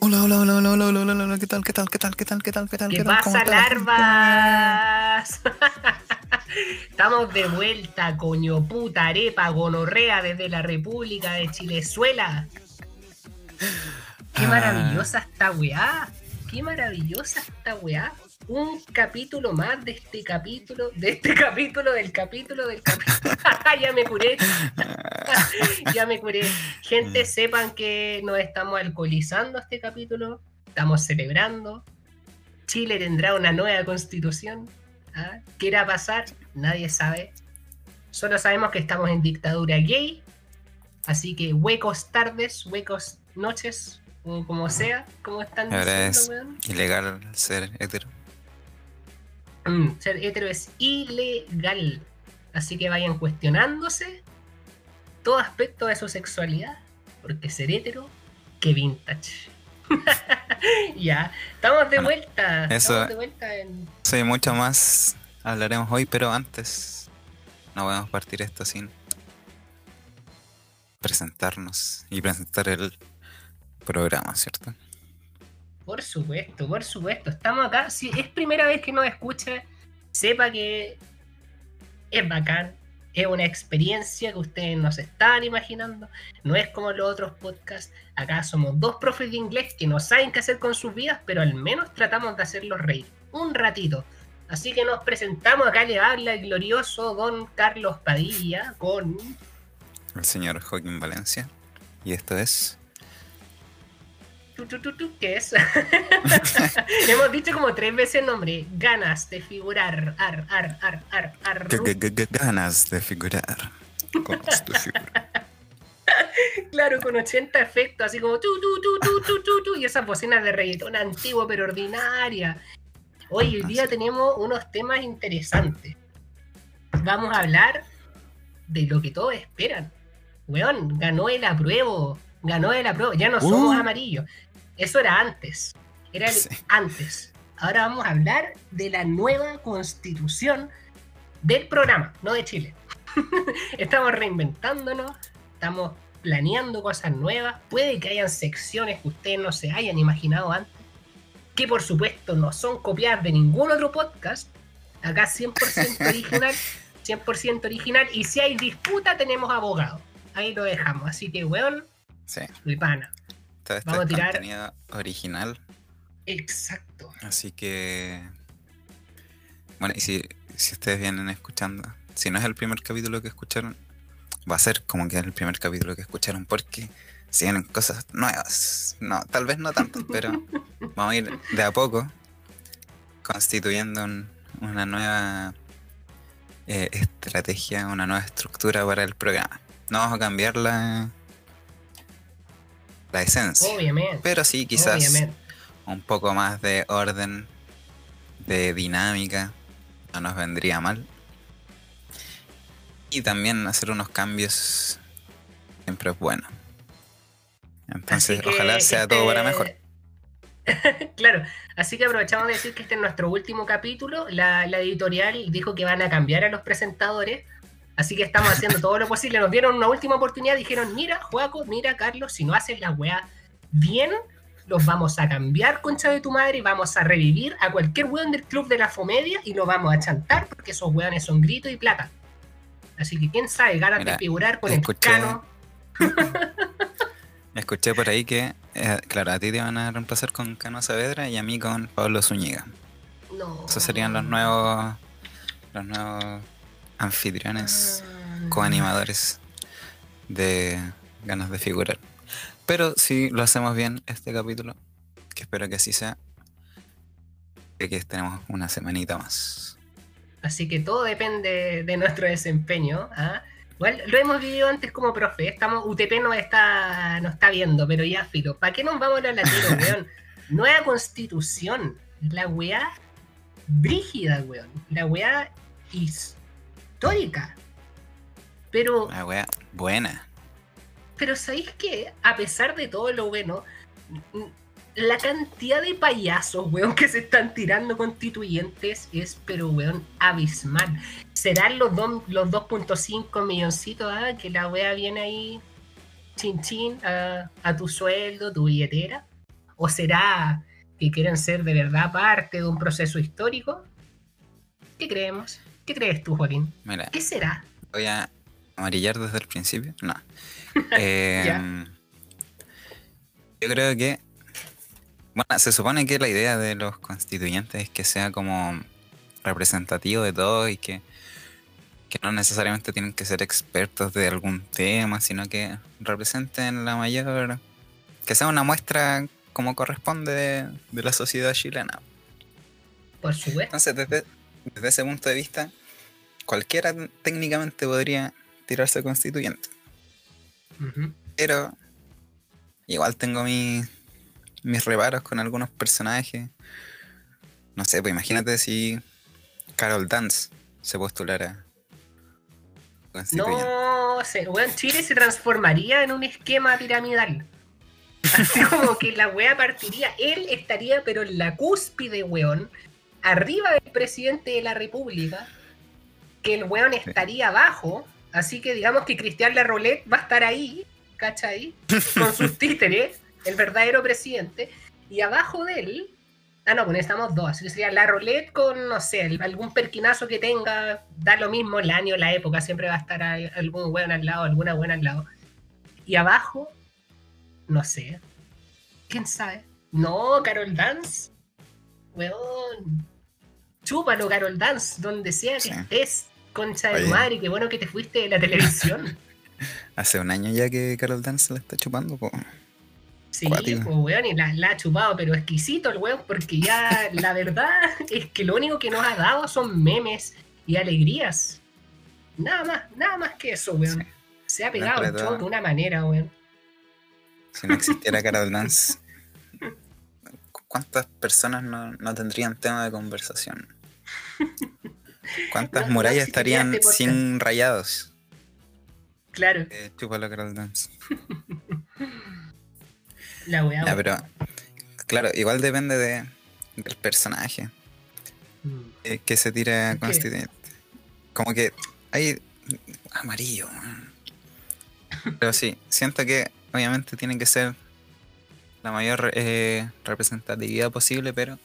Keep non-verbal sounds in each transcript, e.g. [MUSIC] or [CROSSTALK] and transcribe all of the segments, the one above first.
Hola, hola, hola, hola, hola, hola, hola, hola, ¿qué tal, qué tal, qué tal, qué tal, qué tal, qué tal? ¿Qué qué pasa, larvas? [LAUGHS] Estamos de vuelta, coño puta arepa, gonorrea desde la República de Chilezuela. Qué Ah. maravillosa esta weá. Qué maravillosa esta weá. Un capítulo más de este capítulo, de este [LAUGHS] capítulo, del capítulo, del capítulo. [LAUGHS] ya me curé. [LAUGHS] ya me curé. Gente, sepan que nos estamos alcoholizando este capítulo. Estamos celebrando. Chile tendrá una nueva constitución. ¿Ah? ¿Qué irá a pasar? Nadie sabe. Solo sabemos que estamos en dictadura gay. Así que huecos tardes, huecos noches, o como sea, como están Ahora diciendo, es weón. ilegal ser hetero. Mm, ser hetero es ilegal. Así que vayan cuestionándose todo aspecto de su sexualidad. Porque ser hetero, que vintage. [LAUGHS] ya, estamos de vuelta. eso- Estamos de vuelta en. Sí, mucho más hablaremos hoy, pero antes no podemos partir esto sin presentarnos y presentar el programa, ¿cierto? Por supuesto, por supuesto. Estamos acá. Si es primera vez que nos escucha, sepa que es bacán. Es una experiencia que ustedes no se están imaginando. No es como los otros podcasts. Acá somos dos profes de inglés que no saben qué hacer con sus vidas, pero al menos tratamos de hacerlos reír. Un ratito. Así que nos presentamos. Acá le habla el glorioso don Carlos Padilla con El señor Joaquín Valencia. Y esto es. ¿Qué es? [LAUGHS] Hemos dicho como tres veces el nombre. Ganas de figurar. Ar, ar, ar, ar, ar. Ganas de figurar. Ganas de figurar. [LAUGHS] Claro, con 80 efectos, así como tu, tu, tu, tu, tu, tu, y esas bocinas de reggaetón antiguo pero ordinaria. Hoy, hoy día tenemos unos temas interesantes. Vamos a hablar de lo que todos esperan. Weón, ganó el apruebo. Ganó el apruebo. Ya no somos Uh. amarillos. Eso era antes. Era el Sí. antes. Ahora vamos a hablar de la nueva constitución del programa, no de Chile. [LAUGHS] estamos reinventándonos, estamos planeando cosas nuevas. Puede que hayan secciones que ustedes no se hayan imaginado antes, que por supuesto no son copiadas de ningún otro podcast. Acá 100% [LAUGHS] original, 100% original. Y si hay disputa, tenemos abogado. Ahí lo dejamos. Así que, weón, Sí, mi pana. Todo esto Vamos a tirar- contenido original. Exacto. Así que. Bueno, y si, si ustedes vienen escuchando, si no es el primer capítulo que escucharon, va a ser como que es el primer capítulo que escucharon porque si vienen cosas nuevas. No, tal vez no tanto, pero vamos a ir de a poco constituyendo un- una nueva eh, estrategia, una nueva estructura para el programa. No vamos a cambiar la, la esencia, Obviamente. pero sí quizás Obviamente. un poco más de orden, de dinámica, no nos vendría mal. Y también hacer unos cambios siempre es bueno. Entonces, que ojalá sea todo para este- mejor. [LAUGHS] claro, así que aprovechamos de decir que este es nuestro último capítulo. La, la editorial dijo que van a cambiar a los presentadores. Así que estamos haciendo todo lo posible. Nos dieron una última oportunidad. Dijeron: Mira, Joaco, mira, Carlos, si no haces la weá bien, los vamos a cambiar, concha de tu madre, y vamos a revivir a cualquier weón del club de la Fomedia y lo vamos a chantar porque esos weones son grito y plata. Así que quién sabe, ganas Mira, de figurar con escuché- el cano. Escuché por ahí que, eh, claro, a ti te van a reemplazar con Cano Saavedra y a mí con Pablo Zúñiga. No. Esos serían los nuevos, los nuevos anfitriones. Coanimadores de ganas de figurar. Pero si lo hacemos bien este capítulo, que espero que así sea, que aquí tenemos una semanita más. Así que todo depende de nuestro desempeño. ¿ah? Igual lo hemos vivido antes como profe. Estamos, UTP no está, no está viendo, pero ya filo. ¿Para qué nos vamos a la latero, [LAUGHS] weón? Nueva constitución. La weá brígida, weón. La weá histórica. Pero Una wea buena. Pero ¿sabéis que A pesar de todo lo bueno, la cantidad de payasos, weón, que se están tirando constituyentes es, pero, weón, abismal. ¿Serán los, dos- los 2.5 milloncitos ah, que la wea viene ahí chin chin a, a tu sueldo, tu billetera? ¿O será que quieren ser de verdad parte de un proceso histórico? ¿Qué creemos? ¿Qué crees tú, Joaquín? Mira, ¿Qué será? voy a amarillar desde el principio. No. [LAUGHS] Eh, yo creo que. Bueno, se supone que la idea de los constituyentes es que sea como representativo de todo y que, que no necesariamente tienen que ser expertos de algún tema, sino que representen la mayor. que sea una muestra como corresponde de, de la sociedad chilena. Por supuesto. Entonces, desde, desde ese punto de vista, cualquiera técnicamente podría tirarse constituyente. Pero igual tengo mi- mis reparos con algunos personajes. No sé, pues imagínate si Carol Dance se postulara constituyente. No sé, weón, Chile se transformaría en un esquema piramidal. Así [LAUGHS] como que la wea partiría, él estaría pero en la cúspide, weón, arriba del presidente de la república, que el weón estaría abajo, así que digamos que Cristian Larrolet va a estar ahí, ¿cachai? Con sus [LAUGHS] títeres, el verdadero presidente, y abajo de él, ah no, pues estamos dos, así que sería Larrolet con, no sé, algún perquinazo que tenga, da lo mismo el año, la época, siempre va a estar algún weón al lado, alguna buena al lado. Y abajo, no sé. ¿Quién sabe? No, Carol Dance. Weón. Chúpalo, Carol Dance, donde sea que Sí. estés. Concha de Oye. madre, qué bueno que te fuiste de la televisión. [LAUGHS] Hace un año ya que Carol Dance la está chupando. po. Sí, Cuático. pues weón, y la, la ha chupado, pero exquisito el weón, porque ya [LAUGHS] la verdad es que lo único que nos ha dado son memes y alegrías. Nada más, nada más que eso, weón. Sí. Se ha pegado el show de una manera, weón. Si no existiera Carol Dance, [LAUGHS] ¿cuántas personas no, no tendrían tema de conversación? [LAUGHS] ¿Cuántas No- no murallas estarían este sin rayados? Claro, Eh, chúpalo, Carol Dance. [LAUGHS] la weá. Weón. pero claro, igual depende de, del personaje Mm. eh, que se que- constituyente. Como que hay amarillo. Pero sí, siento que obviamente tiene que ser la mayor eh, representatividad posible, pero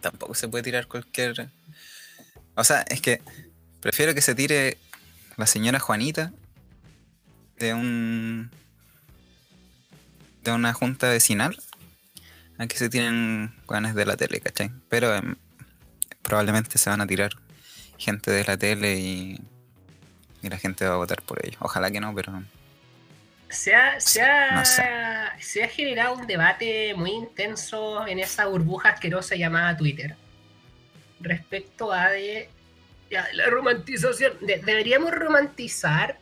tampoco se puede tirar cualquier... O sea, es que prefiero que se tire la señora Juanita de un de una junta vecinal a que se tiren guanes de la tele, ¿cachai? Pero em, probablemente se van a tirar gente de la tele y, y la gente va a votar por ellos. Ojalá que no, pero Se ha, se, ha, No sé. se ha generado un debate muy intenso en esa burbuja asquerosa llamada Twitter respecto a de, ya, la romantización. De- deberíamos romantizar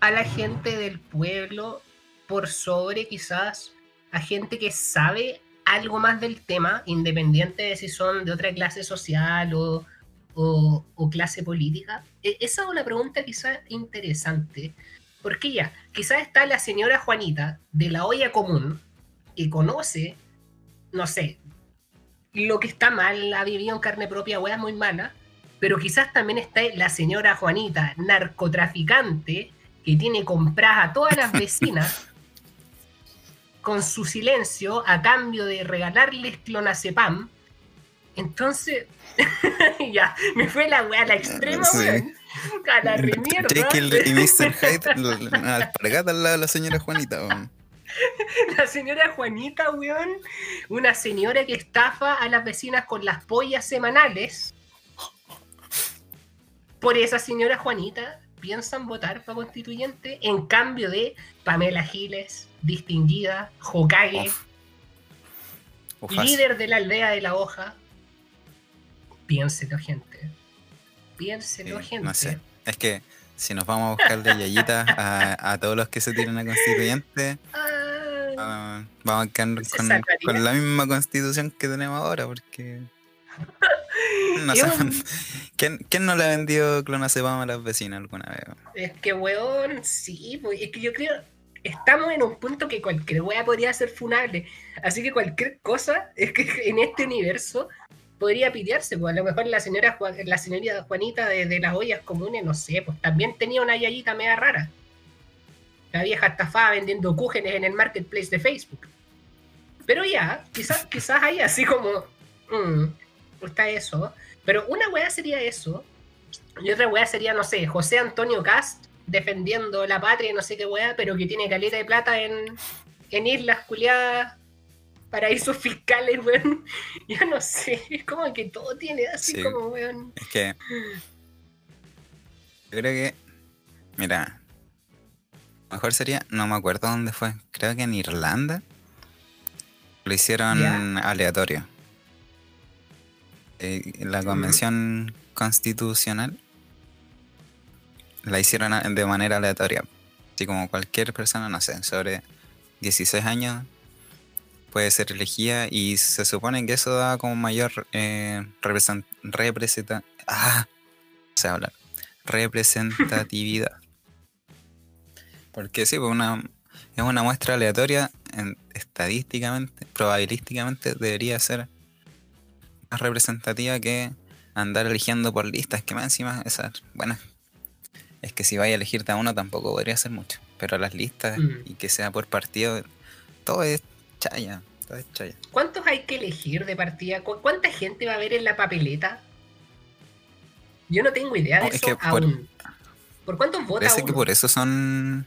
a la gente del pueblo por sobre quizás a gente que sabe algo más del tema, independiente de si son de otra clase social o, o- o clase política. E- esa es una pregunta quizás interesante. Porque ya, quizás está la señora Juanita de la olla común que conoce, no sé, lo que está mal, ha vivido en carne propia, wea muy mala, pero quizás también está la señora Juanita, narcotraficante, que tiene compradas a todas las vecinas [LAUGHS] con su silencio a cambio de regalarles clonazepam. Entonces, [LAUGHS] ya, me fue la wea a la extrema, Sí. weón. A [LAUGHS] la remierda. Jekyll y Mr. Hyde, la- la alpargata al lado de la señora Juanita. weón. La señora Juanita, weón. Una señora que estafa a las vecinas con las pollas semanales. Por esa señora Juanita piensan votar para constituyente en cambio de Pamela Giles, distinguida, Hokage, Uf. Líder de la aldea de la hoja. Piénselo, gente. No sé. Es que si nos vamos a buscar de yayitas a, a todos los que se tiran a constituyente, Ah, ah, vamos a quedar ¿Se con, la misma constitución que tenemos ahora, porque. [LAUGHS] No sé, un- [LAUGHS] ¿quién, quién no le ha vendido clonazepam a las vecinas alguna vez? Es que, weón, sí, pues, es que yo creo, estamos en un punto que cualquier wea podría ser funable. Así que cualquier cosa, es que en este universo podría pitearse, pues a lo mejor la señora la señorita Juanita de, las ollas comunes, no sé, pues también tenía una yayita media rara. La vieja estafada vendiendo cúgenes en el marketplace de Facebook. Pero ya, quizás, quizás hay así como. mm, está eso. Pero una weá sería eso. Y otra weá sería, no sé, José Antonio Cast defendiendo la patria no sé qué weá, pero que tiene caleta de plata en, en islas culiadas, paraísos fiscales, weón. [LAUGHS] Ya no sé, es como que todo tiene así Sí. como, weón. Es que. Yo creo que. Mira. Mejor sería. No me acuerdo dónde fue. Creo que en Irlanda. Lo hicieron aleatorio. Eh, la convención constitucional. La hicieron de manera aleatoria. Así como cualquier persona, no sé, sobre 16 años puede ser elegida y se supone que eso da como mayor eh, represent- representa- ah, no sé hablar, representatividad. [LAUGHS] Porque sí, pues una, es una muestra aleatoria, en- estadísticamente, probabilísticamente debería ser más representativa que andar eligiendo por listas, que más encima esas, bueno, es que si vaya a elegirte a uno tampoco podría ser mucho, pero las listas Mm. y que sea por partido, todo es chaya, chaya. ¿Cuántos hay que elegir de partida? ¿Cu- ¿Cuánta gente va a haber en la papeleta? Yo no tengo idea de No, es eso que aún. ¿Por cuántos vota Parece que uno? por eso son.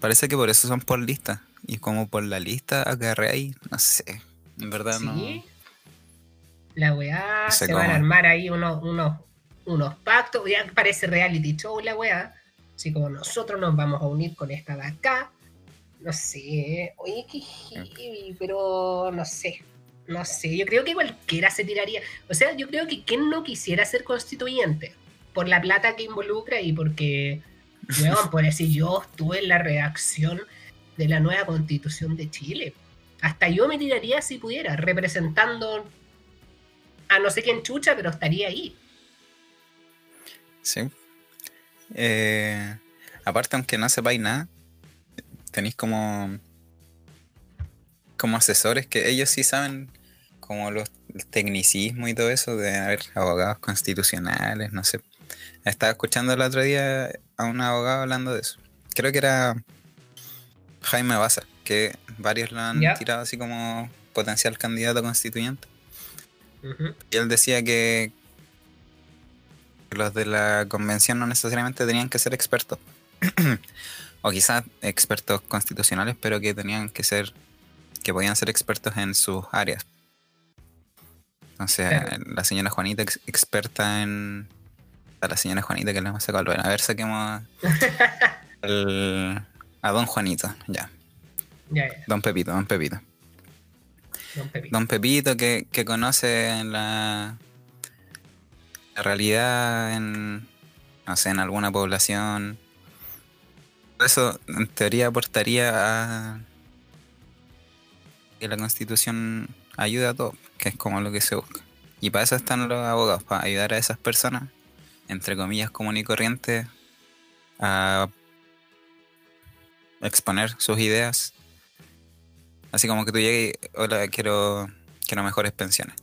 Parece que por eso son por lista. Y como por la lista agarré ahí, no sé. En verdad no. Sí. La weá, No sé se van a armar ahí unos, unos, unos pactos. Ya parece reality show la weá. Así como nosotros nos vamos a unir con esta de acá. No sé. Oye, qué heavy, pero no sé. No sé. Yo creo que cualquiera se tiraría. O sea, yo creo que quien no quisiera ser constituyente. Por la plata que involucra y porque. Weón, por decir, yo estuve en la redacción de la nueva constitución de Chile. Hasta yo me tiraría si pudiera, representando a no sé quién chucha, pero estaría ahí. Sí. Eh, aparte, aunque no sepáis nada, tenéis como. como asesores que ellos sí saben como los el tecnicismo y todo eso de haber abogados constitucionales, no sé. Estaba escuchando el otro día a un abogado hablando de eso. Creo que era Jaime Baza, que varios lo han tirado así como potencial candidato constituyente. Y él decía que los de la convención no necesariamente tenían que ser expertos. [CLEARS THROAT] [CLEARS THROAT] o quizás expertos constitucionales, pero que tenían que ser, que podían ser expertos en sus áreas. Entonces, Claro. la señora Juanita, ex- experta en... A la señora Juanita que le hemos sacado. A ver, saquemos [LAUGHS] al- a don Juanito, ya. Ya, ya, Don Pepito, don Pepito. don Pepito. Don Pepito que, que conoce la, la realidad en, no sé, en alguna población. Eso en teoría aportaría a que la constitución ayude a todo, que es como lo que se busca. Y para eso están los abogados, para ayudar a esas personas, entre comillas, común y corriente, a exponer sus ideas Así como que tú llegues hola, quiero, quiero mejores pensiones.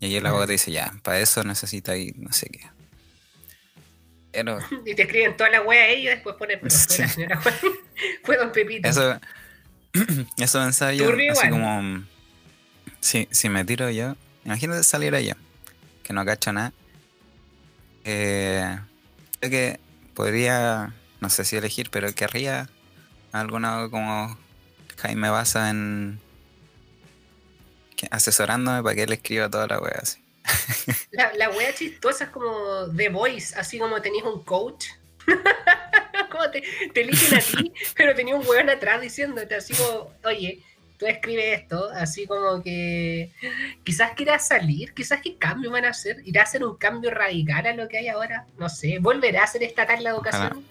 Y ahí el abogado te dice, ya, para eso necesitas no sé qué. Pero [LAUGHS] Y te escriben toda la wea ahí y después ponen, pero fue la Sí. señora Juan, [LAUGHS] fue don Pepito. eso, [CLEARS THROAT] eso pensaba yo, así igual. como, si, si me tiro yo, imagínate salir yo, que no cacho nada. Eh, creo que podría, no sé si elegir, pero querría alguna como Jaime Baza en asesorándome para que él escriba toda la wea así. La, la wea chistosa es como The Voice, así como tenías un coach. [LAUGHS] como te, te eligen a ti, [LAUGHS] pero tenía un weón atrás diciéndote así como, oye, tú escribes esto, así como que quizás quieras salir, quizás qué cambio van a hacer, irá a hacer un cambio radical a lo que hay ahora, no sé, volverá a ser estatal la educación.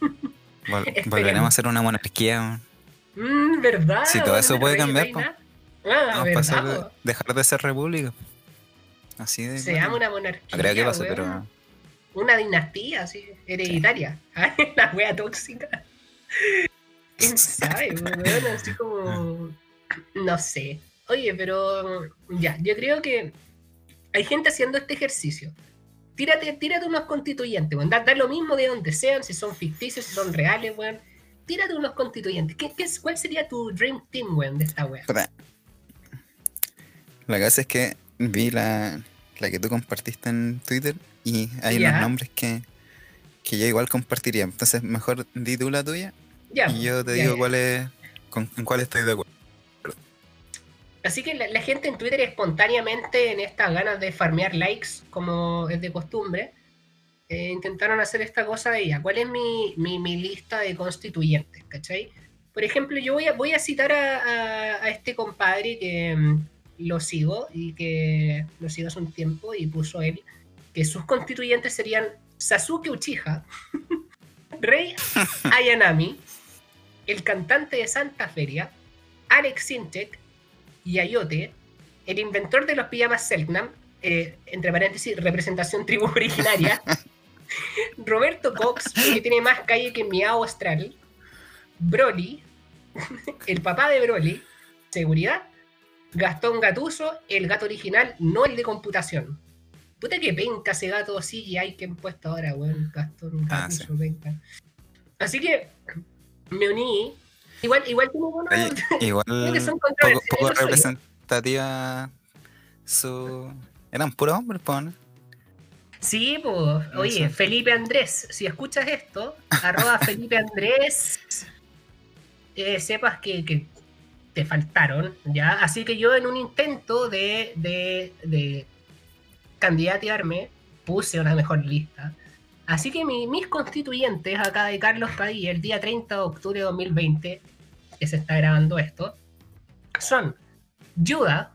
[LAUGHS] Vol- volveremos a hacer una monarquía. Mm, ¿Verdad? Si todo eso puede cambiar. Ah, Vamos a pasar dejar de ser república. Así de. Se llama una monarquía. No creo que pase, weón. pero. Una dinastía así, hereditaria. [LAUGHS] la wea tóxica. ¿Quién sabe, weón? Así [LAUGHS] como. No sé. Oye, pero. Ya, yo creo que hay gente haciendo este ejercicio. Tírate, tírate unos constituyentes, weón. Da, da lo mismo de donde sean, si son ficticios, si son reales, weón. tírate unos constituyentes. ¿Qué, qué ¿Cuál sería tu dream team, weón, de esta wea? Puta. La cosa es que vi la, la que tú compartiste en Twitter y hay Ya. unos nombres que, que yo igual compartiría. Entonces, mejor di tú la tuya Ya, y yo te digo cuál es, con, en cuál estoy de acuerdo. Así que la, la gente en Twitter espontáneamente, en estas ganas de farmear likes, como es de costumbre, eh, intentaron hacer esta cosa de ella. ¿Cuál es mi, mi- mi lista de constituyentes? ¿Cachai? Por ejemplo, yo voy a, voy a citar a, a- a este compadre que mm, lo sigo y que lo sigo hace un tiempo y puso él que sus constituyentes serían Sasuke Uchiha, [LAUGHS] Rey [LAUGHS] Ayanami, el cantante de Santa Feria, Alex Sintek, Yayote, el inventor de los pijamas Selknam, eh, entre paréntesis, representación tribu originaria, [LAUGHS] Roberto Cox, que tiene más calle que Miao Astral, Broly, el papá de Broly, seguridad, Gastón Gatuso, el gato original, no el de computación. Puta que penca ese gato CGI que han puesto ahora, weón. Gastón Ah, Gatuso, sí. penca. Así que me uní. Igual, igual buenos. Oye, [LAUGHS] igual que son poco, representativa su... Eran puros hombres, ¿no? Sí, pues, oye. Felipe Andrés, si escuchas esto, arroba Felipe Andrés, eh, sepas que, que te faltaron, ¿ya? Así que yo en un intento de, de, de candidatearme, puse una mejor lista. Así que mi- mis constituyentes acá de Carlos Padilla, el día 30 de octubre de 2020, que se está grabando esto, son Yuda,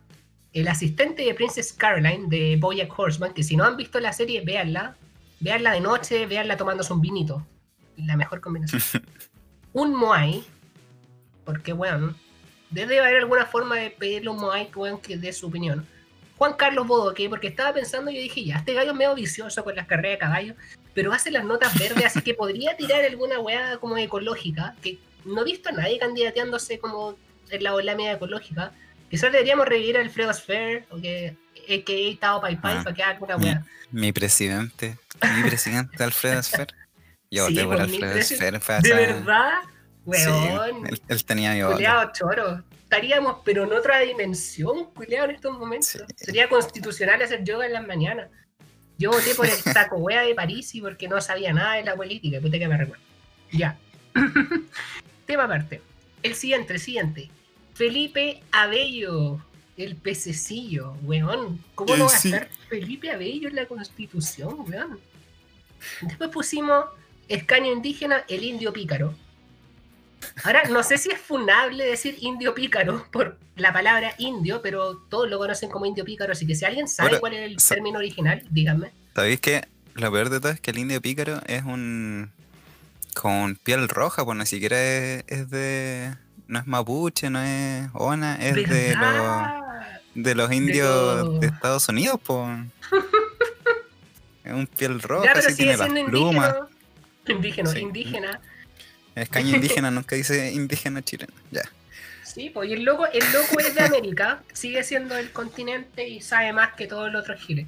el asistente de Princess Caroline de Bojack Horseman, que si no han visto la serie, véanla. Véanla de noche, véanla tomándose un vinito. La mejor combinación. [LAUGHS] un Moai, porque, bueno, debe haber alguna forma de pedirle a un Moai weón, que dé su opinión. Juan Carlos Bodoque, porque estaba pensando y yo dije, ya, este gallo es medio vicioso con las carreras de caballo, pero hace las notas verdes, así que podría tirar alguna weá como ecológica, que no he visto a nadie candidateándose como en la ola media ecológica. Quizás deberíamos revivir a Alfredo Sphere, o que a.k.a. Tao Pai Pai, Ah, para que haga alguna weá. mi presidente, mi presidente Alfredo Sfer. [LAUGHS] Yo Sí, por pues, Alfredo Sfer. ¿De esa- verdad? Sí, Weón, él, él tenía mi culeado choro. Estaríamos, pero en otra dimensión, culeado, en estos momentos. Sí. Sería constitucional hacer yoga en las mañanas. Yo voté por el taco [LAUGHS] wea de París y porque no sabía nada de la política, puta que me recuerdo. Ya. [LAUGHS] Tema aparte. El siguiente, el siguiente. Felipe Abello, el pececillo, weón. ¿Cómo no va a estar Felipe Abello en la constitución, weón? Después pusimos escaño indígena, el indio pícaro. Ahora, no sé si es funable decir indio pícaro por la palabra indio, pero todos lo conocen como indio pícaro, así que si alguien sabe Ahora, cuál es el término original, díganme. ¿Sabéis que lo peor de todo es que el indio pícaro es un. con piel roja, pues ni siquiera es, es de. no es mapuche, no es ona, es de los, de los indios de Estados Unidos, pues. [LAUGHS] es un piel roja, Ya, pero así sigue tiene las plumas. Sí. indígena. Es caño indígena, nunca dice indígena chileno. Ya. Sí, pues y el loco, el loco es de América, sigue siendo el continente y sabe más que todos los otros giles.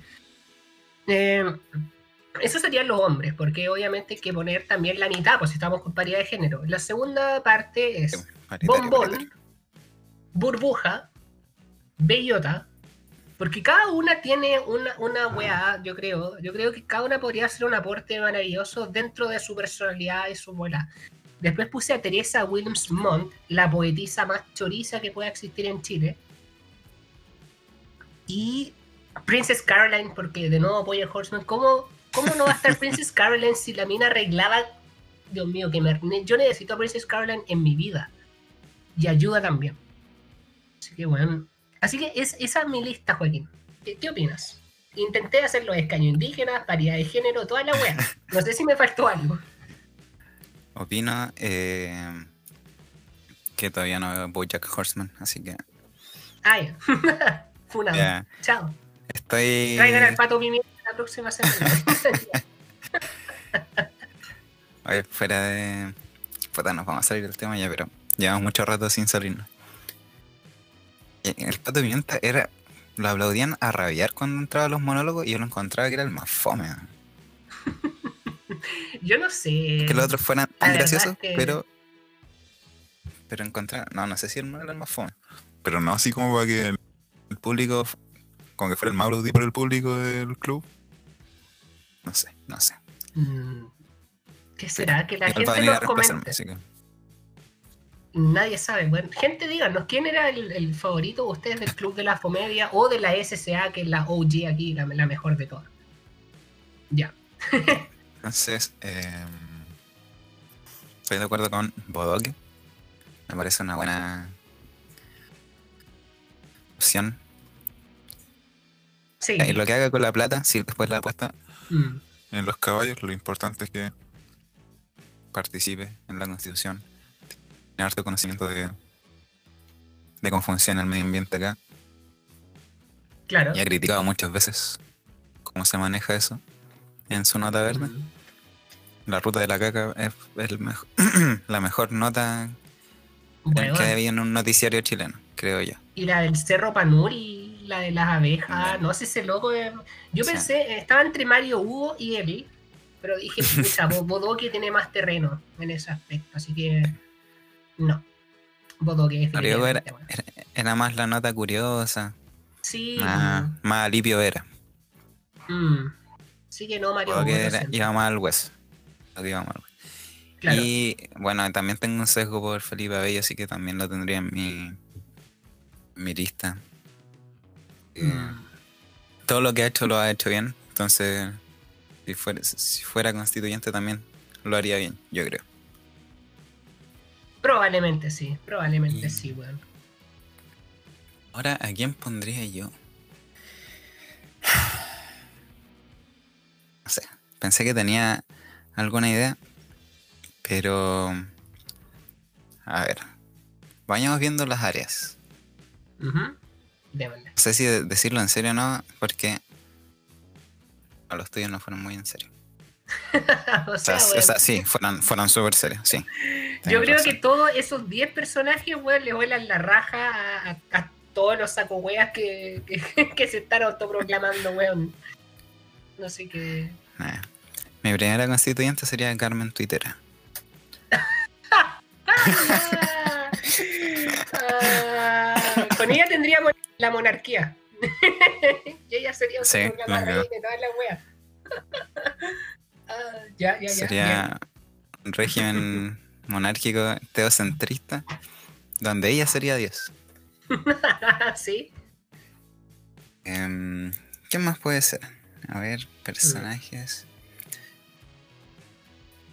Eh, esos serían los hombres, porque obviamente hay que poner también la mitad, pues estamos con paridad de género. La segunda parte es Paritario, bombón, paritario. burbuja, bellota, porque cada una tiene una, una weá, yo creo. Yo creo que cada una podría hacer un aporte maravilloso dentro de su personalidad y su bola. Después puse a Teresa Williams Montt, la poetisa más choriza que pueda existir en Chile. Y Princess Caroline, porque de nuevo Boyer Horseman, ¿cómo, ¿cómo no va a estar Princess Caroline si la mina arreglaba? Dios mío, que me, yo necesito a Princess Caroline en mi vida. Y ayuda también. Así que bueno. Así que es, esa es mi lista, Joaquín. ¿Qué, qué opinas? Intenté hacer los escaños indígenas, paridad de género, toda la wea. No sé si me faltó algo. Opino eh, que todavía no veo Bojack Horseman, así que Ah, [LAUGHS] ya. Funado. Ya. Chao. estoy. Traigan al pato Pimienta la próxima semana. [LAUGHS] Oye, fuera de. Puta, nos vamos a salir del tema ya, pero llevamos mucho rato sin salirnos. Y El pato pimienta era. Lo aplaudían a rabiar cuando entraba a los monólogos y yo lo encontraba que era el más fome. [LAUGHS] Yo no sé. Que los otros fueran tan graciosos, que- pero pero encontrar, no, no sé si el era el más fome, pero no así como para que el, el público, como que fuera el más aplaudido por el público del club. No sé, no sé. Mm, ¿Qué será? Que la gente nos comente. que Nadie sabe. Bueno, gente, díganos, ¿quién era el, el favorito de ustedes del Club de la Comedia o de la SSA, que es la OG aquí, la, la mejor de todas? Ya. [LAUGHS] Entonces, eh, estoy de acuerdo con Bodoque. Me parece una buena opción. Sí. Y lo que haga con la plata, si después la apuesta Mm, en los caballos, lo importante es que participe en la constitución. Tiene harto conocimiento de, de cómo funciona el medio ambiente acá. claro. Y ha criticado muchas veces cómo se maneja eso en su nota verde. La ruta de la caca es el mejo- [CLEARS THROAT] la mejor nota bueno, que había en un noticiario chileno, creo yo. y la del Cerro Panuri, la de las abejas, Ya. no sé, ese loco. es- Yo Sí. pensé, estaba entre Mario Hugo y él, pero dije, pucha, Bo- Bodoque tiene más terreno en ese aspecto, así que no. Bodoque es Mario era, bueno. era- era más la nota curiosa, Sí, más, más alivio era. mm, sí que no, Mario. Porque más al hueso. Lo que iba más al hueso. Claro. Y bueno, también tengo un sesgo por Felipe Abello, así que también lo tendría en mi, en mi lista. Eh, Mm, todo lo que ha hecho lo ha hecho bien, entonces si fuera, si fuera constituyente también lo haría bien, yo creo. Probablemente sí, probablemente Y- sí, weón. Ahora, ¿a quién pondría yo? No sé, pensé que tenía alguna idea, pero... A ver, vayamos viendo las áreas. No sé si de- decirlo en serio o no, porque a los tuyos no fueron muy en serio. [LAUGHS] o O sea, sea, sí- o weón, sea, sí, fueron, fueron súper serios, sí. Yo creo razón. que todos esos 10 personajes, weón, le vuelan la raja a, a- a todos los saco weas que, que, [LAUGHS] que se están autoproclamando, weón. No sé qué. Eh, Mi primera constituyente sería Carmen Twittera. Ah, con ella tendríamos la monarquía. [LAUGHS] y ella sería Sí, claro. reina de todas las weas. Ah, ya, ya, ya. Sería un régimen monárquico teocentrista, donde ella sería Dios. [LAUGHS] sí. Em, ¿Qué más puede ser? A ver, personajes.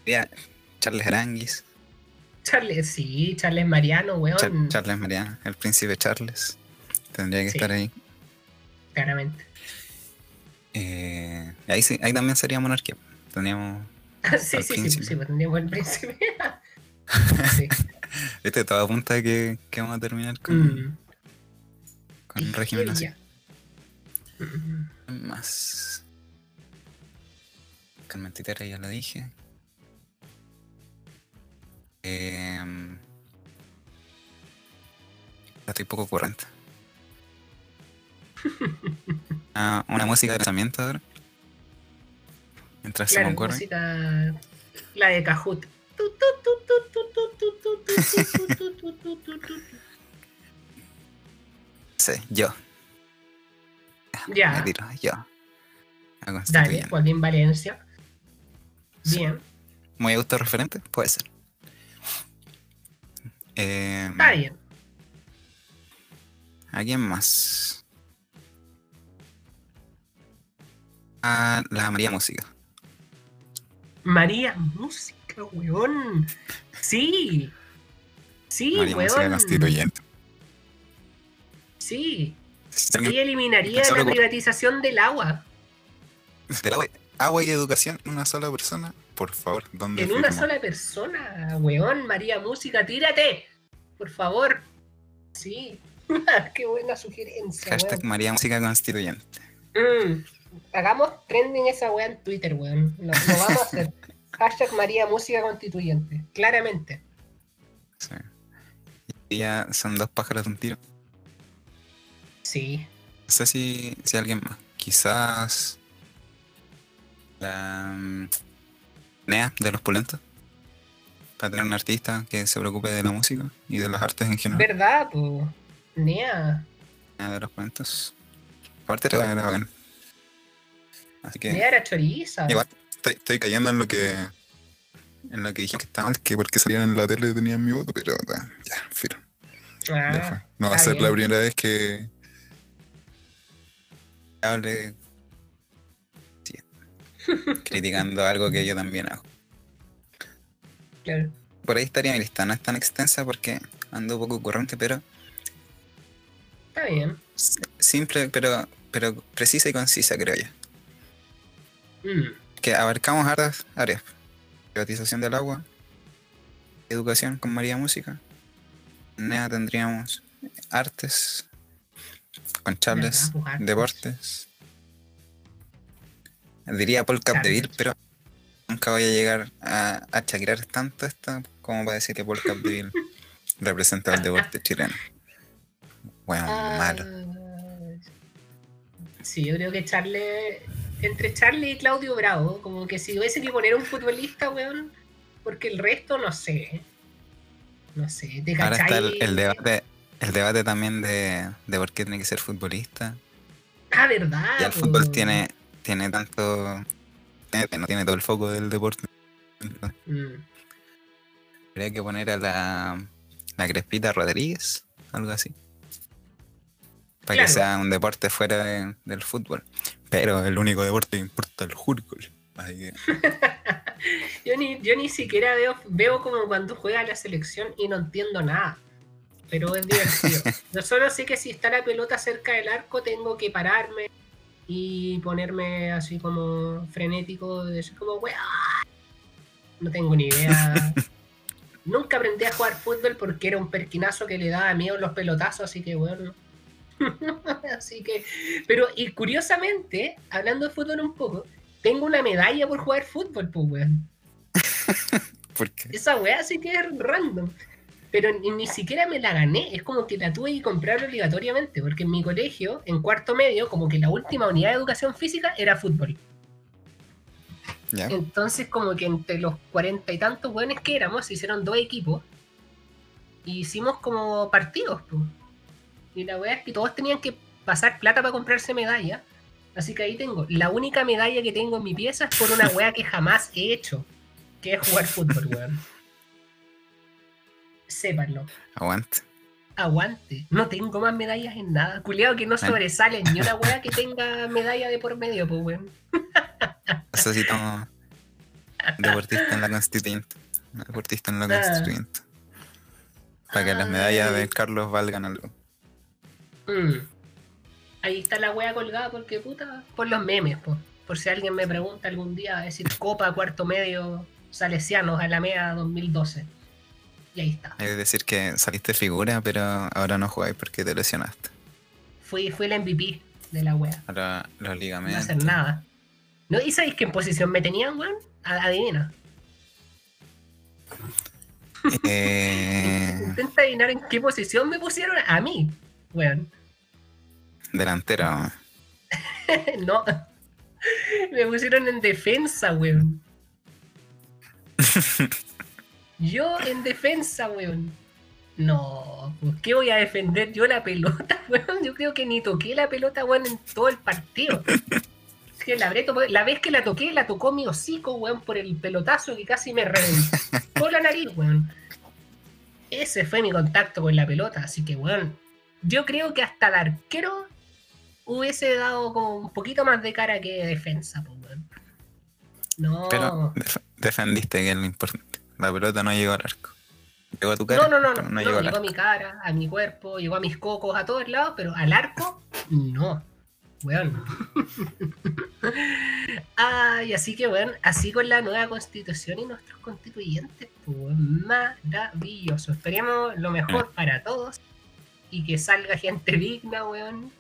Sería Charles Aranguis, Charles, sí, Charles Mariano, weón. Char- Charles Mariano, el príncipe Charles. Tendría que Sí. estar ahí. Claramente. Eh, ahí, sí, ahí también sería monarquía. Tendríamos. sí, Al sí, sí, príncipe. sí, pues tendríamos el príncipe. [LAUGHS] sí. Viste, todo apunta a que, que vamos a terminar con, Mm. con un régimen así. Ya. Mm. Más. Carmen Titera ya lo dije. Em, estoy poco currente. Ah, una música de lanzamiento ahora. Mientras se me Claro, ocurre. música. La de Cajut. Sí, yo. Ya. Me tiro, yo. Dale. Joaquín Valencia. Sí. Bien. Muy autorreferente, puede ser. Em, Está bien. ¿A quién más? A la María Música. María Música, weón. Sí. Sí, María Música weón. constituyente. Sí. Ella eliminaría la privatización del agua. del agua, agua y educación en una sola persona, por favor, ¿dónde En una sola persona, weón. María Música, tírate. Por favor. Sí. [LAUGHS] Qué buena sugerencia, Hashtag weón. María Música constituyente. Mm, Hagamos trending esa weá en Twitter, weón. Lo, lo vamos a hacer. [LAUGHS] Hashtag María Música Constituyente. Claramente. Sí. Y ya son dos pájaros de un tiro. Sí. No sé si, si alguien más. Quizás la mm, Nea de los Pulentos. para tener un artista que se preocupe de la música y de las artes en general. ¿Verdad, po? Nea. Nada de los cuentos. Aparte era, era bacán. Así que Nea era choriza. igual estoy, estoy cayendo en lo que en lo que dije que estaba mal, que porque salían en la tele tenían mi voto, pero ya, filo. ya Ah. No va a ser la primera vez que hable criticando algo que yo también hago. Claro. Por ahí estaría mi lista, no es tan extensa porque ando un poco ocurrente, pero Está bien. simple, pero, pero precisa y concisa, creo yo. Mm, Que abarcamos hartas áreas. Privatización del agua, educación con María Música. NEA tendríamos artes, con Charles, deportes. Diría Paul Capdeville, Charles. pero nunca voy a llegar a, a chacrar tanto esto como para decir que Paul Capdeville [LAUGHS] representa el deporte chileno. Bueno, ah, malo. Sí, yo creo que Charlie. Entre Charlie y Claudio Bravo, como que si hubiese que poner un futbolista, weón. Porque el resto, no sé. No sé, ¿te Ahora está el, debate, el debate también de, de por qué tiene que ser futbolista. Ah, verdad. Ya el fútbol tiene, tiene tanto. no tiene todo el foco del deporte. Mm, Habría que poner a la, la Crespita Rodríguez, algo así. Para Claro. que sea un deporte fuera de- del fútbol. Pero el único deporte que importa es el fútbol. Que, [LAUGHS] Yo ni, yo ni siquiera veo, veo como cuando juega la selección y no entiendo nada. Pero es divertido. [LAUGHS] Yo solo sé que si está la pelota cerca del arco tengo que pararme y ponerme así como frenético, de decir como weá. No tengo ni idea. [LAUGHS] Nunca aprendí a jugar fútbol porque era un perquinazo que le daba miedo los pelotazos, así que bueno. [LAUGHS] así que, pero y curiosamente, hablando de fútbol un poco, tengo una medalla por jugar fútbol, pues weón. [LAUGHS] porque Esa weá sí que es random. Pero ni, ni siquiera me la gané. Es como que la tuve que comprar obligatoriamente. Porque en mi colegio, en cuarto medio, como que la última unidad de educación física era fútbol. Entonces, como que entre los cuarenta y tantos weones que éramos, se hicieron dos equipos. Y hicimos como partidos, po. Y la weá es que todos tenían que pasar plata para comprarse medalla. Así que ahí tengo. La única medalla que tengo en mi pieza es por una weá que jamás he hecho. Que es jugar fútbol, weón. Sépanlo. Aguante. Aguante. No tengo más medallas en nada. Culeado que no sobresalen ni una weá que tenga medalla de por medio, pues weón. Necesitamos deportista en la constituyente. Deportista en la Ah. constituyente. Para que las medallas de Carlos valgan algo. Mm. Ahí está la wea colgada porque puta, por los memes, po. por si alguien me pregunta algún día, decir Copa Cuarto Medio Salesianos Alameda 2012. Y ahí está. Es decir que saliste figura, pero ahora no jugáis porque te lesionaste. Fui, fui el MVP de la wea. Ahora los No ligamentos. hacer nada. ¿No? ¿Y sabéis qué posición me tenían, weón? Adivina. Eh, [LAUGHS] Intenta adivinar en qué posición me pusieron a mí, weón. delantero. [LAUGHS] no. Me pusieron en defensa, weón. [LAUGHS] Yo en defensa, weón. No, pues ¿qué voy a defender yo la pelota, [LAUGHS] weón? Yo creo que ni toqué la pelota, weón, en todo el partido. Que la, la vez que la toqué, la tocó mi hocico, weón, por el pelotazo que casi me reventó [LAUGHS] la nariz, weón. Ese fue mi contacto con la pelota, así que, weón, yo creo que hasta el arquero hubiese dado como un poquito más de cara que defensa, pues, weón. No, Pero def- defendiste que es lo importante. La pelota no llegó al arco. Llegó a tu cara. no, no, no, no, llegó a mi cara, a mi cuerpo, llegó a mis cocos, a todos lados, pero al arco, no. Weón. [LAUGHS] Ay, así que, weón, así con la nueva constitución y nuestros constituyentes, pues, maravilloso. Esperemos lo mejor para todos y que salga gente digna, weón.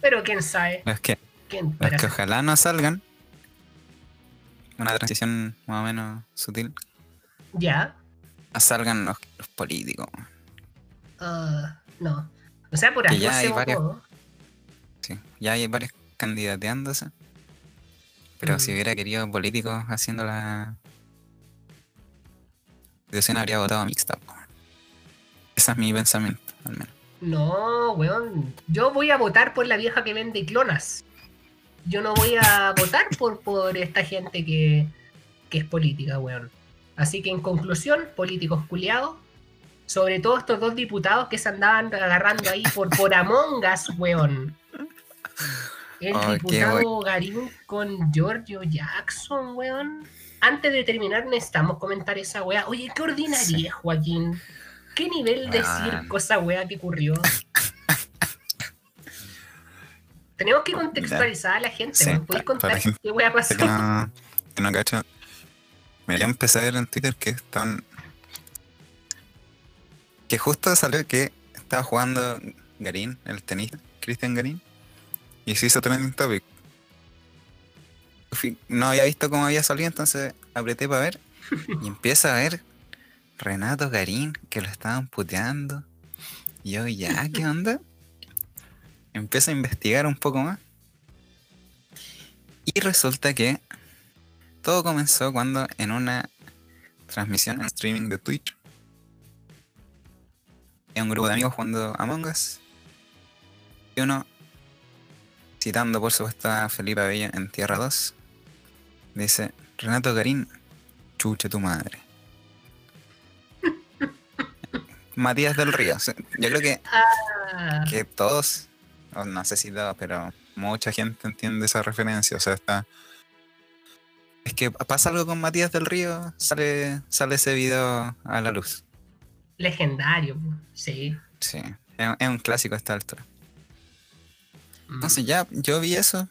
Pero quién sabe, [LAUGHS] Los que, quién los para que ojalá no salgan. Una transición más o menos sutil. Ya, No salgan los, los políticos. ah, no. O sea, por algo ya se hay votó. Sí, ya hay varios candidateándose. Pero Mm. si hubiera querido políticos haciendo la. Yo habría votado mixta. Ese es mi pensamiento, al menos. No, weón. Yo voy a votar por la vieja que vende clonas. Yo no voy a votar por, por esta gente que, que es política, weón. Así que en conclusión, políticos culiados. Sobre todo estos dos diputados que se andaban agarrando ahí por, por Among Us, weón. El diputado Garín con Giorgio Jackson, weón. Antes de terminar, necesitamos comentar esa weá. Oye, ¿qué ordinaria, Joaquín? ¿Qué nivel de Weón. circo esa weá que ocurrió? Tenemos que contextualizar a la gente, Sí, weón. ¿Puedes para- para contar qué weá pasó? que no, que no cacho. Me ya empecé a ver en Twitter que están. Que justo salió que estaba jugando Garín, el tenista, Cristian Garín, y se hizo trending topic. No había visto cómo había salido, entonces apreté para ver y [LAUGHS] empieza a ver Renato Garín que lo estaban puteando. Y yo, ya, ¿qué onda? Empiezo a investigar un poco más. Y resulta que todo comenzó cuando en una transmisión en streaming de Twitch hay un grupo de amigos jugando Among Us y uno citando por supuesto a Felipe Abello en Tierra 2 dice Renato Garín chuche tu madre [LAUGHS] Matías del Río yo creo que, Ah, que todos no sé si todos pero mucha gente entiende esa referencia o sea está es que pasa algo con Matías del Río sale sale ese video a la luz legendario, sí. sí es, es un clásico a esta altura Mm. Entonces ya, yo vi eso.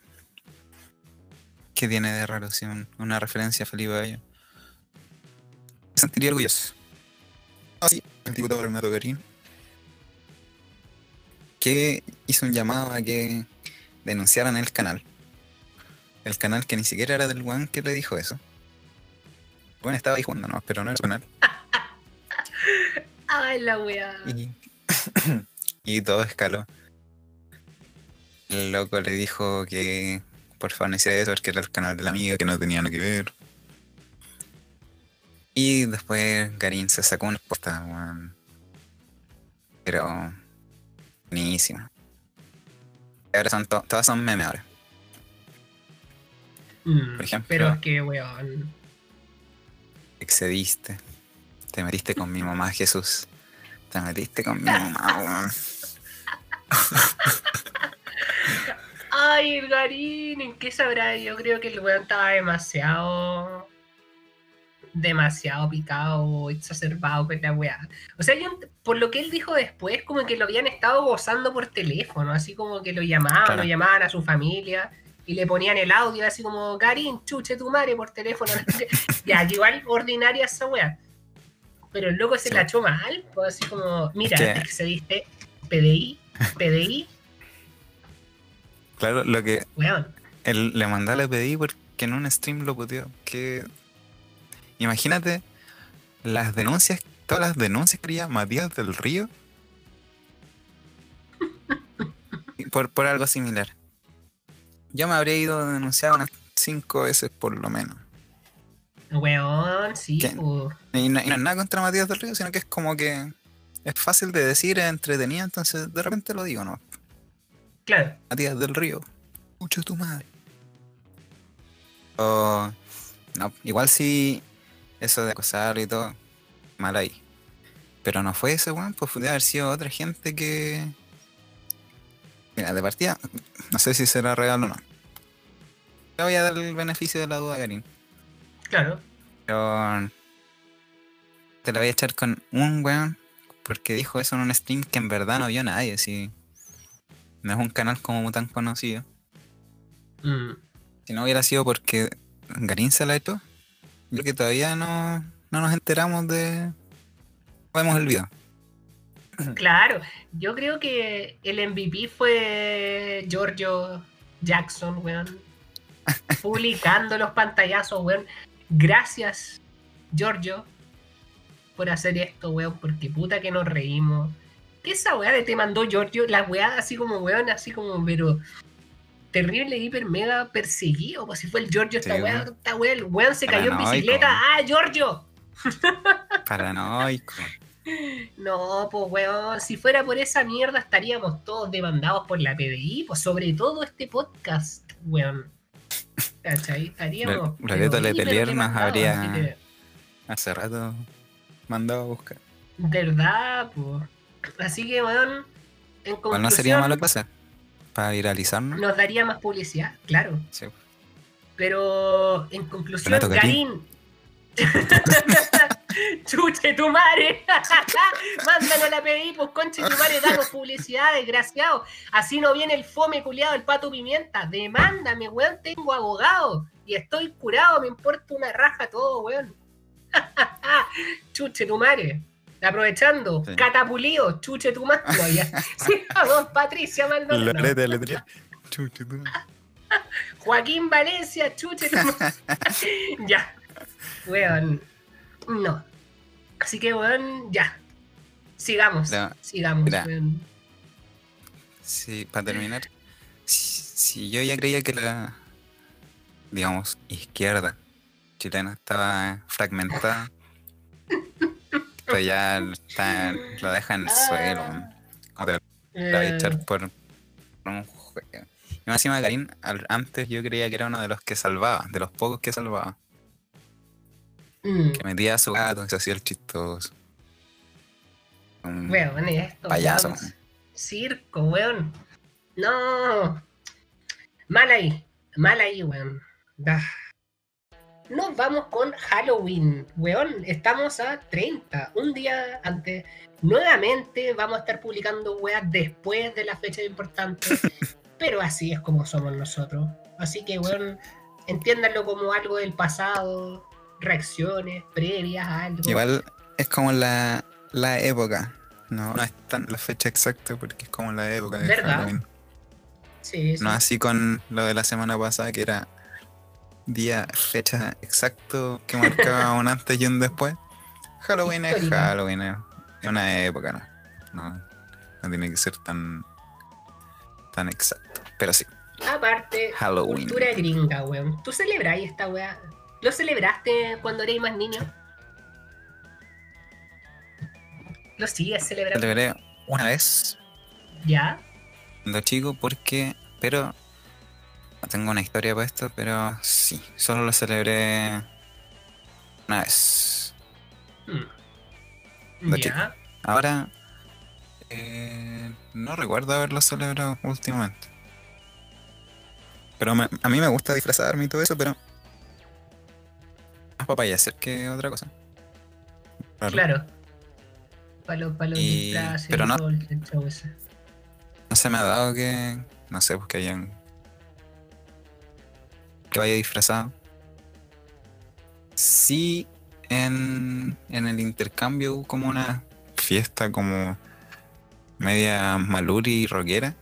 ¿Qué tiene de raro si un- una referencia a Felipe Bello? Me sentiría orgulloso. Ah, sí, el diputado Renato Garín. Que hizo un llamado a que denunciaran el canal. El canal que ni siquiera era del one que le dijo eso. Bueno, estaba ahí jugando, ¿no? Pero no era canal. [LAUGHS] Ay, la weá. Y, [COUGHS] y todo escaló. El loco le dijo que por favor no hiciera eso porque era el canal de la amiga, que no tenía nada que ver. Y después Garín se sacó una respuesta, weón. Pero buenísima. Ahora son to- todas son memes ahora. Mm, Por ejemplo- Pero es que, weón. Excediste. Te metiste con mi mamá, Jesús. Te metiste con mi mamá, [LAUGHS] weón. Ay, el Garín, ¿en qué sabrá? Yo creo que el weón estaba demasiado. Demasiado picado, exacerbado con la weá. O sea, yo, por lo que él dijo después, como que lo habían estado gozando por teléfono, así como que lo llamaban, Claro. lo llamaban a su familia y le ponían el audio así como, Garín, chuche tu madre por teléfono. [LAUGHS] ya, igual ordinaria esa weá. Pero el loco se la echó mal, pues así como, mira, que- te excediste, PDI, PDI, Claro, lo que weón. él le mandó le pedí porque en un stream lo puteó. Que. Imagínate las denuncias, todas las denuncias que haría Matías del Río. [LAUGHS] por, por algo similar. Yo me habría ido a denunciar unas cinco veces por lo menos. Weón, sí, ¿Qué? po. Y no, y no es nada contra Matías del Río, sino que es como que es fácil de decir, es entretenido, entonces de repente lo digo, ¿no? Claro. Matías del Río, mucho tu madre. O, no, igual si eso de acosar y todo, mal ahí. Pero no fue ese weón, pues puede haber sido otra gente que. Mira, de partida, no sé si será real o no. Le voy a dar el beneficio de la duda, Karin. Claro. Pero te la voy a echar con un weón porque dijo eso en un stream que en verdad no vio nadie, así. No es un canal como tan conocido. Mm. Si no hubiera sido porque Garín se la echó, yo que todavía no, no nos enteramos de. Vemos el video. Claro. Yo creo que el MVP fue Giorgio Jackson, weón. Publicando los pantallazos, weón. Gracias, Giorgio, por hacer esto, weón. Porque puta que nos reímos. ¿Qué esa weá de te mandó Giorgio? La weá así como, weón, así como, pero terrible, hiper, mega perseguido. Pues si fue el Giorgio, esta Sí, weá, esta weá, el weón se cayó en bicicleta. ¡Ah, Giorgio! [LAUGHS] Paranoico. No, pues weón, si fuera por esa mierda estaríamos todos demandados por la PDI, pues sobre todo este podcast, weón. ¿Cachai? Estaríamos. Loreto pero Letelier nos habría- que, Hace rato mandado a buscar. ¿Verdad, pues? Así que, weón, en Igual no sería conclusión, malo pasar. Para viralizarnos. nos daría más publicidad, claro. Sí. Pero en conclusión, Garín. [LAUGHS] [LAUGHS] Chuche tu madre. [LAUGHS] Mándanos a la PDI, pues conche tu madre, danos publicidad, desgraciado. Así no viene el fome culiado, el pato pimienta. Demándame, weón, tengo abogado. Y estoy curado, me importa una raja todo, weón. [LAUGHS] chuche tu madre. Aprovechando, Sí. catapulido, chuche tu madre. [LAUGHS] Sí, vamos, Patricia Maldonado. Loreto Letelier. Chucha, tú. Joaquín Valencia, chuche. tu madre. ya. Weón. No. Así que, weón, ya. Sigamos. Sigamos, weón. Sí, para terminar. Si, si yo ya creía que la, digamos, izquierda chilena estaba fragmentada, [LAUGHS] pero ya está, lo deja en el suelo. Ah. O te la voy a Eh, echar por, por un juego. Y más encima, Karim, antes yo creía que era uno de los que salvaba, de los pocos que salvaba. Mm, Que metía a su gato y se hacía el chistoso. Un- Weón, esto. Payaso. Circo, weón. No. Mal ahí. Mal ahí, weón. Nos vamos con Halloween, weón. Estamos a 30, un día antes. Nuevamente vamos a estar publicando weas después de la fecha importante. [LAUGHS] pero así es como somos nosotros. Así que, weón, entiéndanlo como algo del pasado, reacciones previas a algo. Igual es como la, la época. No, no es tan la fecha exacta porque es como la época de ¿Verdad? Halloween. Sí, sí. No así con lo de la semana pasada que era día, fecha exacto que marcaba [LAUGHS] un antes y un después. Halloween es. Halloween, es es una época, ¿no? No, no tiene que ser tan, tan exacto. Pero sí, Aparte, Halloween. cultura gringa, weón. ¿Tú celebráis esta weá? ¿Lo celebraste cuando erais más niño? ¿Lo sigues celebrando? celebré una vez ¿Ya? cuando chico porque, pero no tengo una historia para esto, pero sí, solo lo celebré una vez. Mm. De Ya. Ahora, eh, no recuerdo haberlo celebrado últimamente. Pero me- a mí me gusta disfrazarme y todo eso, pero más para hacer que otra cosa. Claro. Claro. Para los, pa' los Y- disfraces pero no-. No se me ha dado que, no sé, pues que hayan... que vaya disfrazado. Sí, en, en el intercambio hubo como una fiesta como media maluri y rockera.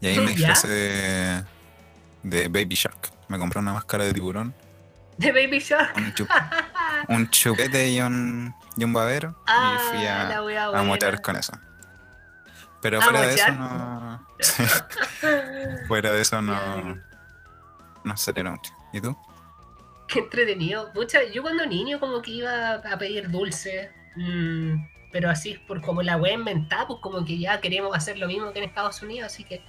Y ahí me disfrazé de, de Baby Shark. Me compré una máscara de tiburón, De Baby Shark. un, chup- [LAUGHS] un chupete y un, y un babero. Ah, y fui a, a mochar con eso. Pero ¿A fuera de eso no. Sí, [LAUGHS] fuera de eso no. No celebré mucho. ¿Y tú? Qué entretenido. Pucha, yo cuando niño como que iba a pedir dulce. mm, pero así por como la web inventada, pues como que ya queremos hacer lo mismo que en Estados Unidos, así que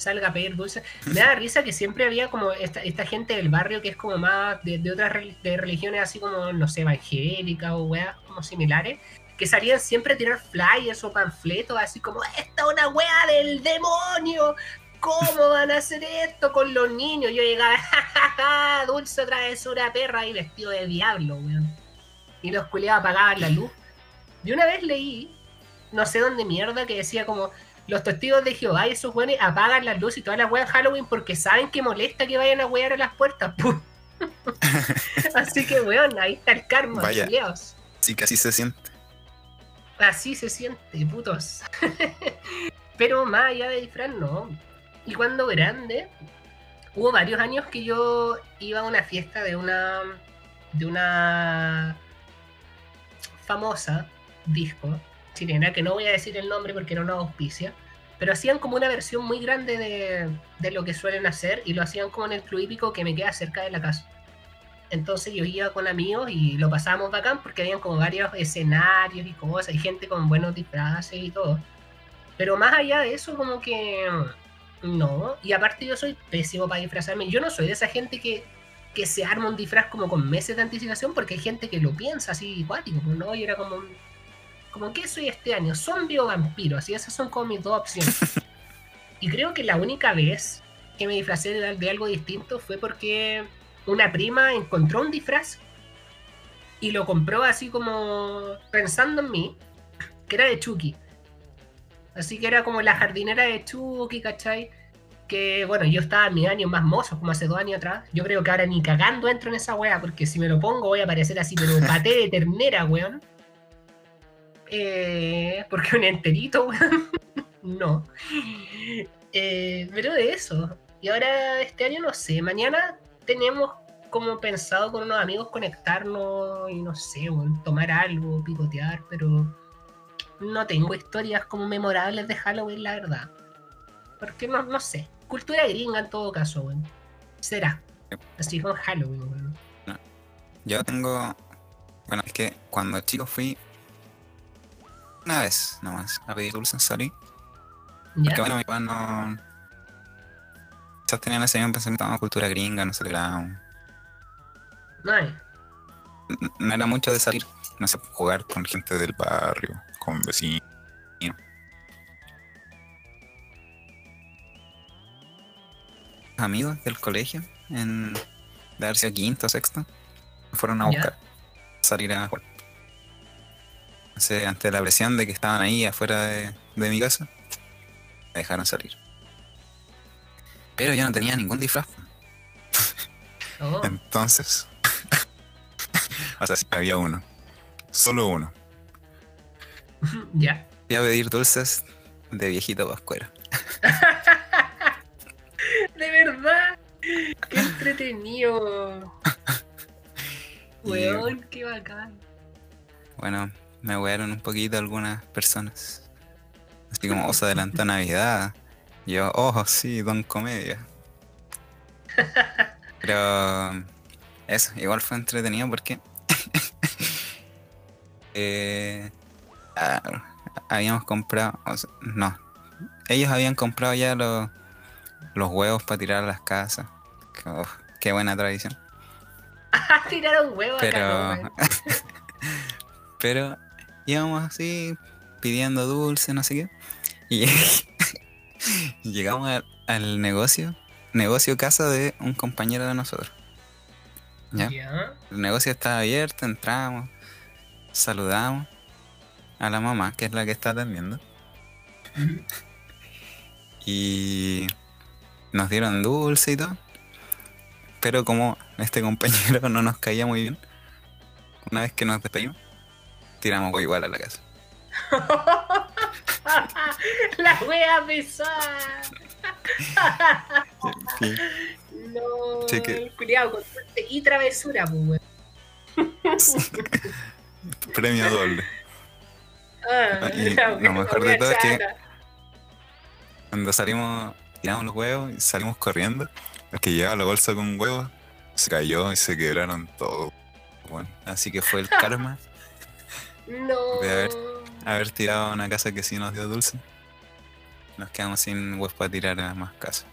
salga a pedir dulce. Me da risa que siempre había como esta, esta gente del barrio que es como más de, otras de religiones así como, no sé, evangélicas o weas como similares, que salían siempre a tirar flyers o panfletos así como, esta es una wea del demonio. ¿Cómo van a hacer esto con los niños? Yo llegaba, jajaja, dulce travesura perra y vestido de diablo, weón. Y los culiados apagaban la luz. Y una vez leí, no sé dónde mierda, que decía como, los testigos de Jehová y esos weones apagan las luces y todas las weas en Halloween porque saben que molesta que vayan a wear a las puertas. pu. [LAUGHS] Así que, weón, ahí está el karma, Vaya. culiaos. Sí, que así se siente. Así se siente, putos. [LAUGHS] Pero más allá de disfraz, no. Y cuando grande, hubo varios años que yo iba a una fiesta de una. de una famosa disco que no voy a decir el nombre porque era una auspicia, pero hacían como una versión muy grande de, de lo que suelen hacer y lo hacían como en el club hípico que me queda cerca de la casa. Entonces yo iba con amigos y lo pasábamos bacán porque habían como varios escenarios y cosas y gente con buenos disfraces y todo. Pero más allá de eso, como que no. Y aparte yo soy pésimo para disfrazarme. Yo no soy de esa gente que, que se arma un disfraz como con meses de anticipación porque hay gente que lo piensa así igual pues, ¿no? Y era como, como ¿qué soy este año? ¿Zombie o vampiro? Así esas son como mis dos opciones. [LAUGHS] y creo que la única vez que me disfracé de algo distinto fue porque una prima encontró un disfraz y lo compró así como pensando en mí, que era de Chucky. Así que era como la jardinera de Chucky, ¿cachai? Que bueno, yo estaba en mis años más mozos, como hace dos años atrás. Yo creo que ahora ni cagando entro en esa wea, porque si me lo pongo voy a parecer así, pero paté de ternera, weón. Eh, porque un enterito, [LAUGHS] no. Eh, pero de eso. Y ahora este año no sé, mañana tenemos como pensado con unos amigos conectarnos y no sé, tomar algo, picotear, pero no tengo historias como memorables de Halloween, la verdad. Porque no, no sé. Cultura gringa en todo caso, weón. Será. Así con Halloween. Yo tengo. Bueno, es que cuando chico fui. Una vez nomás a pedir dulce en Sari. Porque bueno, mi papá no. Quizás tenían ese mismo pensamiento de cultura gringa, no celebraban. No. No era mucho de salir, no sé, jugar con gente del barrio con vecinos. Amigos del colegio, en de haber sido quinto o sexto, fueron a buscar, salir a jugar. Ante la presión de que estaban ahí afuera de, mi casa, me dejaron salir. Pero yo no tenía ningún disfraz. Oh. [LAUGHS] Entonces, [LAUGHS] o sea, sí, había uno. Solo uno. [LAUGHS] Ya. Voy a pedir dulces de viejito pascuero. de verdad. Qué entretenido. Weón, qué bacán. Bueno, me wearon un poquito algunas personas. Así como, os adelantó Navidad. yo, oh, sí, don comedia. Pero eso, igual fue entretenido porque [LAUGHS] eh, habíamos comprado, no, ellos habían comprado ya los, los huevos para tirar a las casas. qué buena tradición. [LAUGHS] Tiraron huevos pero, [LAUGHS] pero íbamos así pidiendo dulce, no sé qué. Y [LAUGHS] llegamos al, negocio, negocio casa de un compañero de nosotros. ¿Ya? El negocio estaba abierto, entramos, saludamos a la mamá, que es la que está atendiendo. [LAUGHS] y nos dieron dulce y todo. Pero como este compañero [LAUGHS] no nos caía muy bien, una vez que nos despedimos, tiramos igual a la casa. [LAUGHS] la wea pesada. No, cuidado con y travesura, pues, [LAUGHS] Premio doble. Ah, y lo mejor de todo es que cuando salimos, tiramos los huevos y salimos corriendo, el que llevaba la bolsa con huevos se cayó y se quebraron todos. Bueno, así que fue el karma no. de haber, haber tirado una casa que sí nos dio dulce. Nos quedamos sin huevos para tirar a más casas.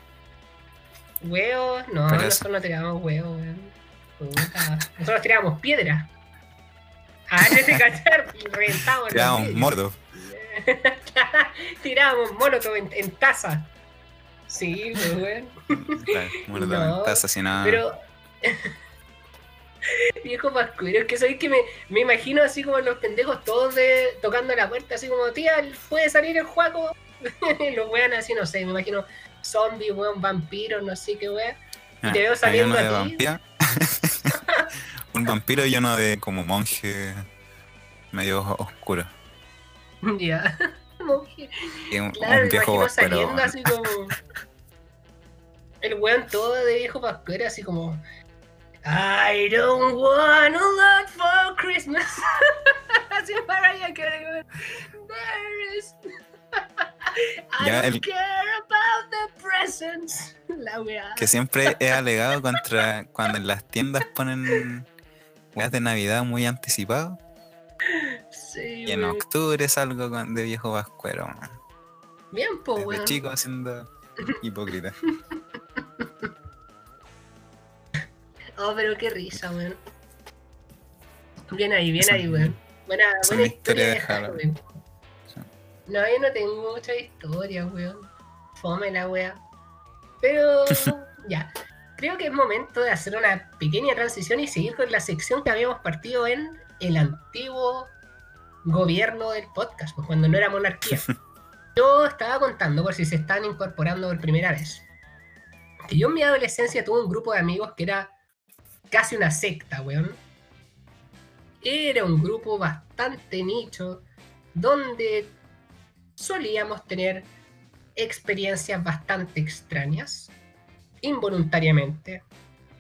¿Huevos? No, nosotros no tiramos huevos, Nosotros tiramos piedra. Ah, ese cachar, reventamos. Tirábamos molotov. [LAUGHS] Tirábamos molotov en, en taza. Sí, muy bueno. Claro, en taza, si nada. Pero. Viejo pascuero, es que sabéis que me, me, imagino así como los pendejos todos de, tocando la puerta, así como, tía, ¿puede salir el juego? [LAUGHS] los weón así, no sé, me imagino zombies, weón, vampiros, no sé qué weón. Y te veo saliendo ti. [LAUGHS] un vampiro lleno de como monje medio oscuro. Ya. [LAUGHS] monje. un, claro, un viejo saliendo así como. El weón todo de viejo pascuero, así como. I don't want a lot for Christmas. así Mariah Carey. There is. [LAUGHS] I don't care about the presents. [LAUGHS] La weá. Que siempre he alegado contra cuando en las tiendas ponen weas de Navidad muy anticipado. Sí, Y en octubre salgo con- de viejo vascuero. man. Bien, pues, Desde weón. chico haciendo [LAUGHS] hipócrita. Oh, pero qué risa, weón. Bien ahí, bien ahí, weón. Buena, buena historia de Halloween. Sí. No, yo no tengo mucha historia, weón. Fome la wea. Pero [LAUGHS] ya. Creo que es momento de hacer una pequeña transición y seguir con la sección que habíamos partido en el antiguo gobierno del podcast, pues cuando no era monarquía. [LAUGHS] Yo estaba contando, por si se están incorporando por primera vez, que yo en mi adolescencia tuve un grupo de amigos que era casi una secta, weón. Era un grupo bastante nicho, donde solíamos tener experiencias bastante extrañas, involuntariamente,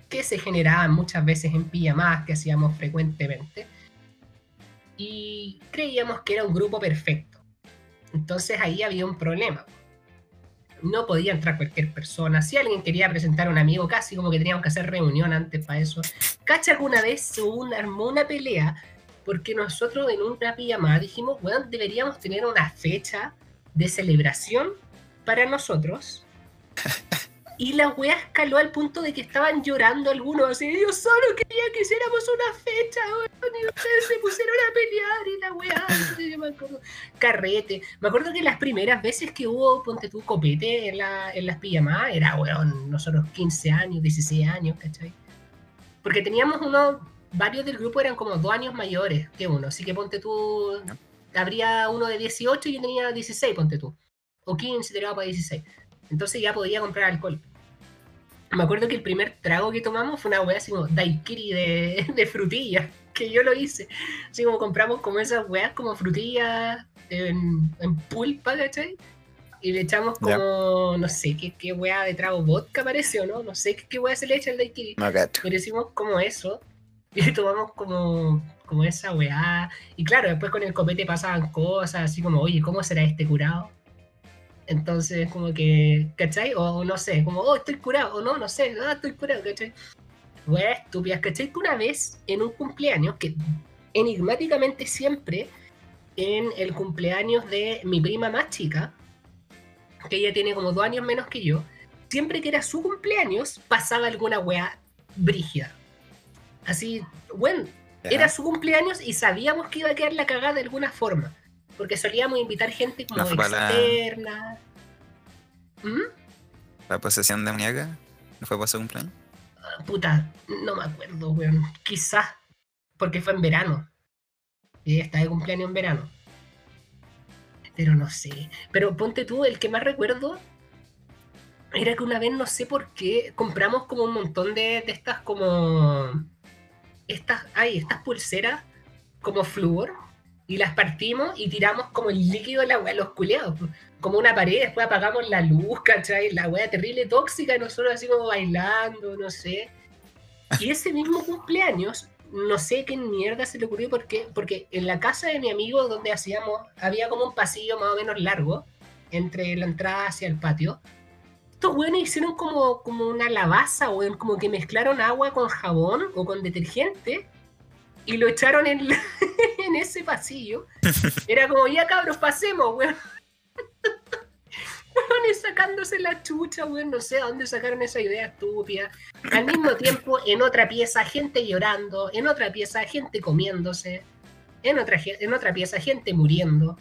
que se generaban muchas veces en pijamadas que hacíamos frecuentemente, y creíamos que era un grupo perfecto. Entonces ahí había un problema. No podía entrar cualquier persona. Si alguien quería presentar a un amigo, casi como que teníamos que hacer reunión antes para eso. Cacha que una vez una, armó una pelea porque nosotros en una pijamada dijimos, bueno, deberíamos tener una fecha de celebración para nosotros. [LAUGHS] Y la wea escaló al punto de que estaban llorando algunos así, yo solo quería que hiciéramos una fecha, weón, y ustedes se pusieron a pelear y la wea, yo me acuerdo, carrete. Me acuerdo que las primeras veces que hubo, ponte tú, copete en, la, en las pijamadas, era, weón, nosotros 15 años, 16 años, ¿cachai? Porque teníamos unos, varios del grupo eran como dos años mayores que uno, así que ponte tú, habría uno de 18 y yo tenía 16, ponte tú. O 15, tiraba para 16. Entonces ya podía comprar alcohol. Me acuerdo que el primer trago que tomamos fue una weá así como daiquiri de, [LAUGHS] de frutilla, que yo lo hice. Así como compramos como esas weas como frutillas en, en pulpa, ¿cachai? Y le echamos como, no sé, qué, qué weá de trago vodka parece o no, no sé qué, qué weá se le echa al daiquiri. No cacho. Pero hicimos como eso. Y tomamos como, como esa weá. Y claro, después con el copete pasaban cosas así como, oye, ¿cómo será este curado? Entonces, como que, ¿cachai? O no sé, como, oh, estoy curado, o no, no sé, ah, estoy curado, ¿cachai? Weá estúpidas, ¿cachai? Que una vez en un cumpleaños, que enigmáticamente siempre en el cumpleaños de mi prima más chica, que ella tiene como dos años menos que yo, siempre que era su cumpleaños pasaba alguna weá brígida. Así, bueno, era su cumpleaños y sabíamos que iba a quedar la cagada de alguna forma. Porque solíamos invitar gente como No para la- externa. ¿Mm? La posesión demoníaca. ¿No fue para su cumpleaños? Ah, Puta, no me acuerdo, weón. Quizás. Porque fue en verano. Y está de cumpleaños en verano. Pero no sé. Pero ponte tú, el que más recuerdo era que una vez no sé por qué compramos como un montón de, de estas como. Estas. Ay, estas pulseras como flúor. Y las partimos y tiramos como el líquido de la weá, los culeados. Como una pared, después apagamos la luz, ¿cachai? La weá terrible tóxica y nosotros así como bailando, no sé. Y ese mismo cumpleaños, no sé qué mierda se le ocurrió porque, porque en la casa de mi amigo donde hacíamos, había como un pasillo más o menos largo entre la entrada hacia el patio. Estos weones hicieron como, como una lavaza, weón, como que mezclaron agua con jabón o con detergente y lo echaron en, la- [LAUGHS] en ese pasillo. [LAUGHS] Era como, ya cabros, pasemos, weón. [LAUGHS] Weones sacándose la chucha, weón, no sé a dónde sacaron esa idea estúpida. Al mismo tiempo, en otra pieza, gente llorando, en otra pieza, gente comiéndose, en otra, en otra pieza, gente muriendo,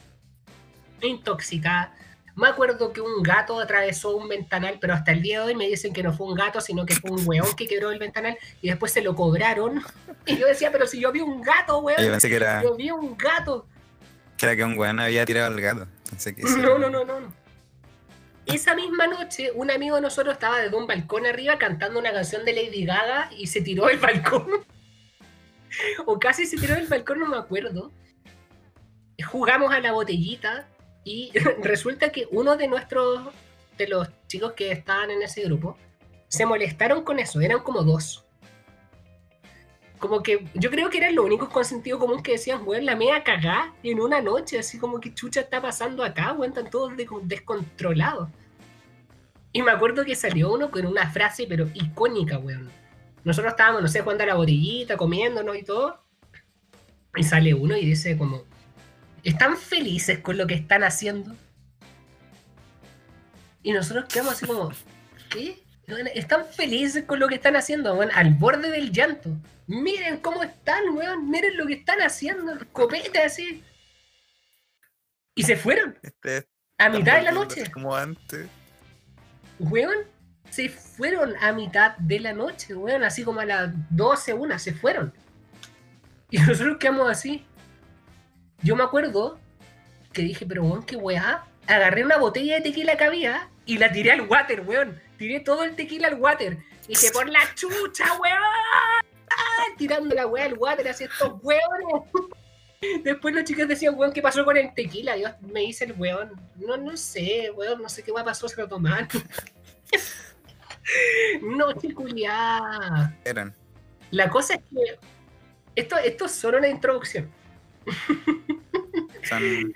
intoxicada. Me acuerdo que un gato atravesó un ventanal, pero hasta el día de hoy me dicen que no fue un gato, sino que fue un weón que quebró el ventanal y después se lo cobraron. [LAUGHS] Y yo decía, pero si yo vi un gato, Yo weón, pensé que era, yo vi un gato. que era que un weón había tirado al gato. Que. No, no, no, no. no. Esa misma noche, un amigo de nosotros estaba desde un balcón arriba cantando una canción de Lady Gaga y se tiró del balcón. [LAUGHS] o casi se tiró del balcón, no me acuerdo. Jugamos a la botellita y [LAUGHS] resulta que uno de nuestros, de los chicos que estaban en ese grupo, se molestaron con eso, eran como dos. Como que yo creo que eran los únicos con sentido común que decían, weón, la media cagá en una noche, así como que chucha está pasando acá, weón, todos de- descontrolados. Y me acuerdo que salió uno con una frase, pero icónica, weón. Nosotros estábamos, no sé, jugando a la botellita, comiéndonos y todo. Y sale uno y dice como, ¿están felices con lo que están haciendo? Y nosotros quedamos así como, ¿qué? Están felices con lo que están haciendo, weón, al borde del llanto. Miren cómo están, weón, miren lo que están haciendo, el copete así. Y se fueron. Este, a mitad de la noche. Como antes. Weón, se fueron a mitad de la noche, weón, así como a las 12, una, se fueron. Y nosotros quedamos así. Yo me acuerdo que dije, pero weón, qué weá. Agarré una botella de tequila que había y la tiré al water, weón. Tiré todo el tequila al water. Y dije, por la chucha, weón. Tirando la weá al water, así estos weones. [LAUGHS] Después los chicos decían, weón, ¿qué pasó con el tequila? Dios me dice el weón, no, no sé, weón, no sé qué pasó, se lo tomaron. [LAUGHS] no, chiculiá. Eran. La cosa es que esto, esto es solo una introducción. Son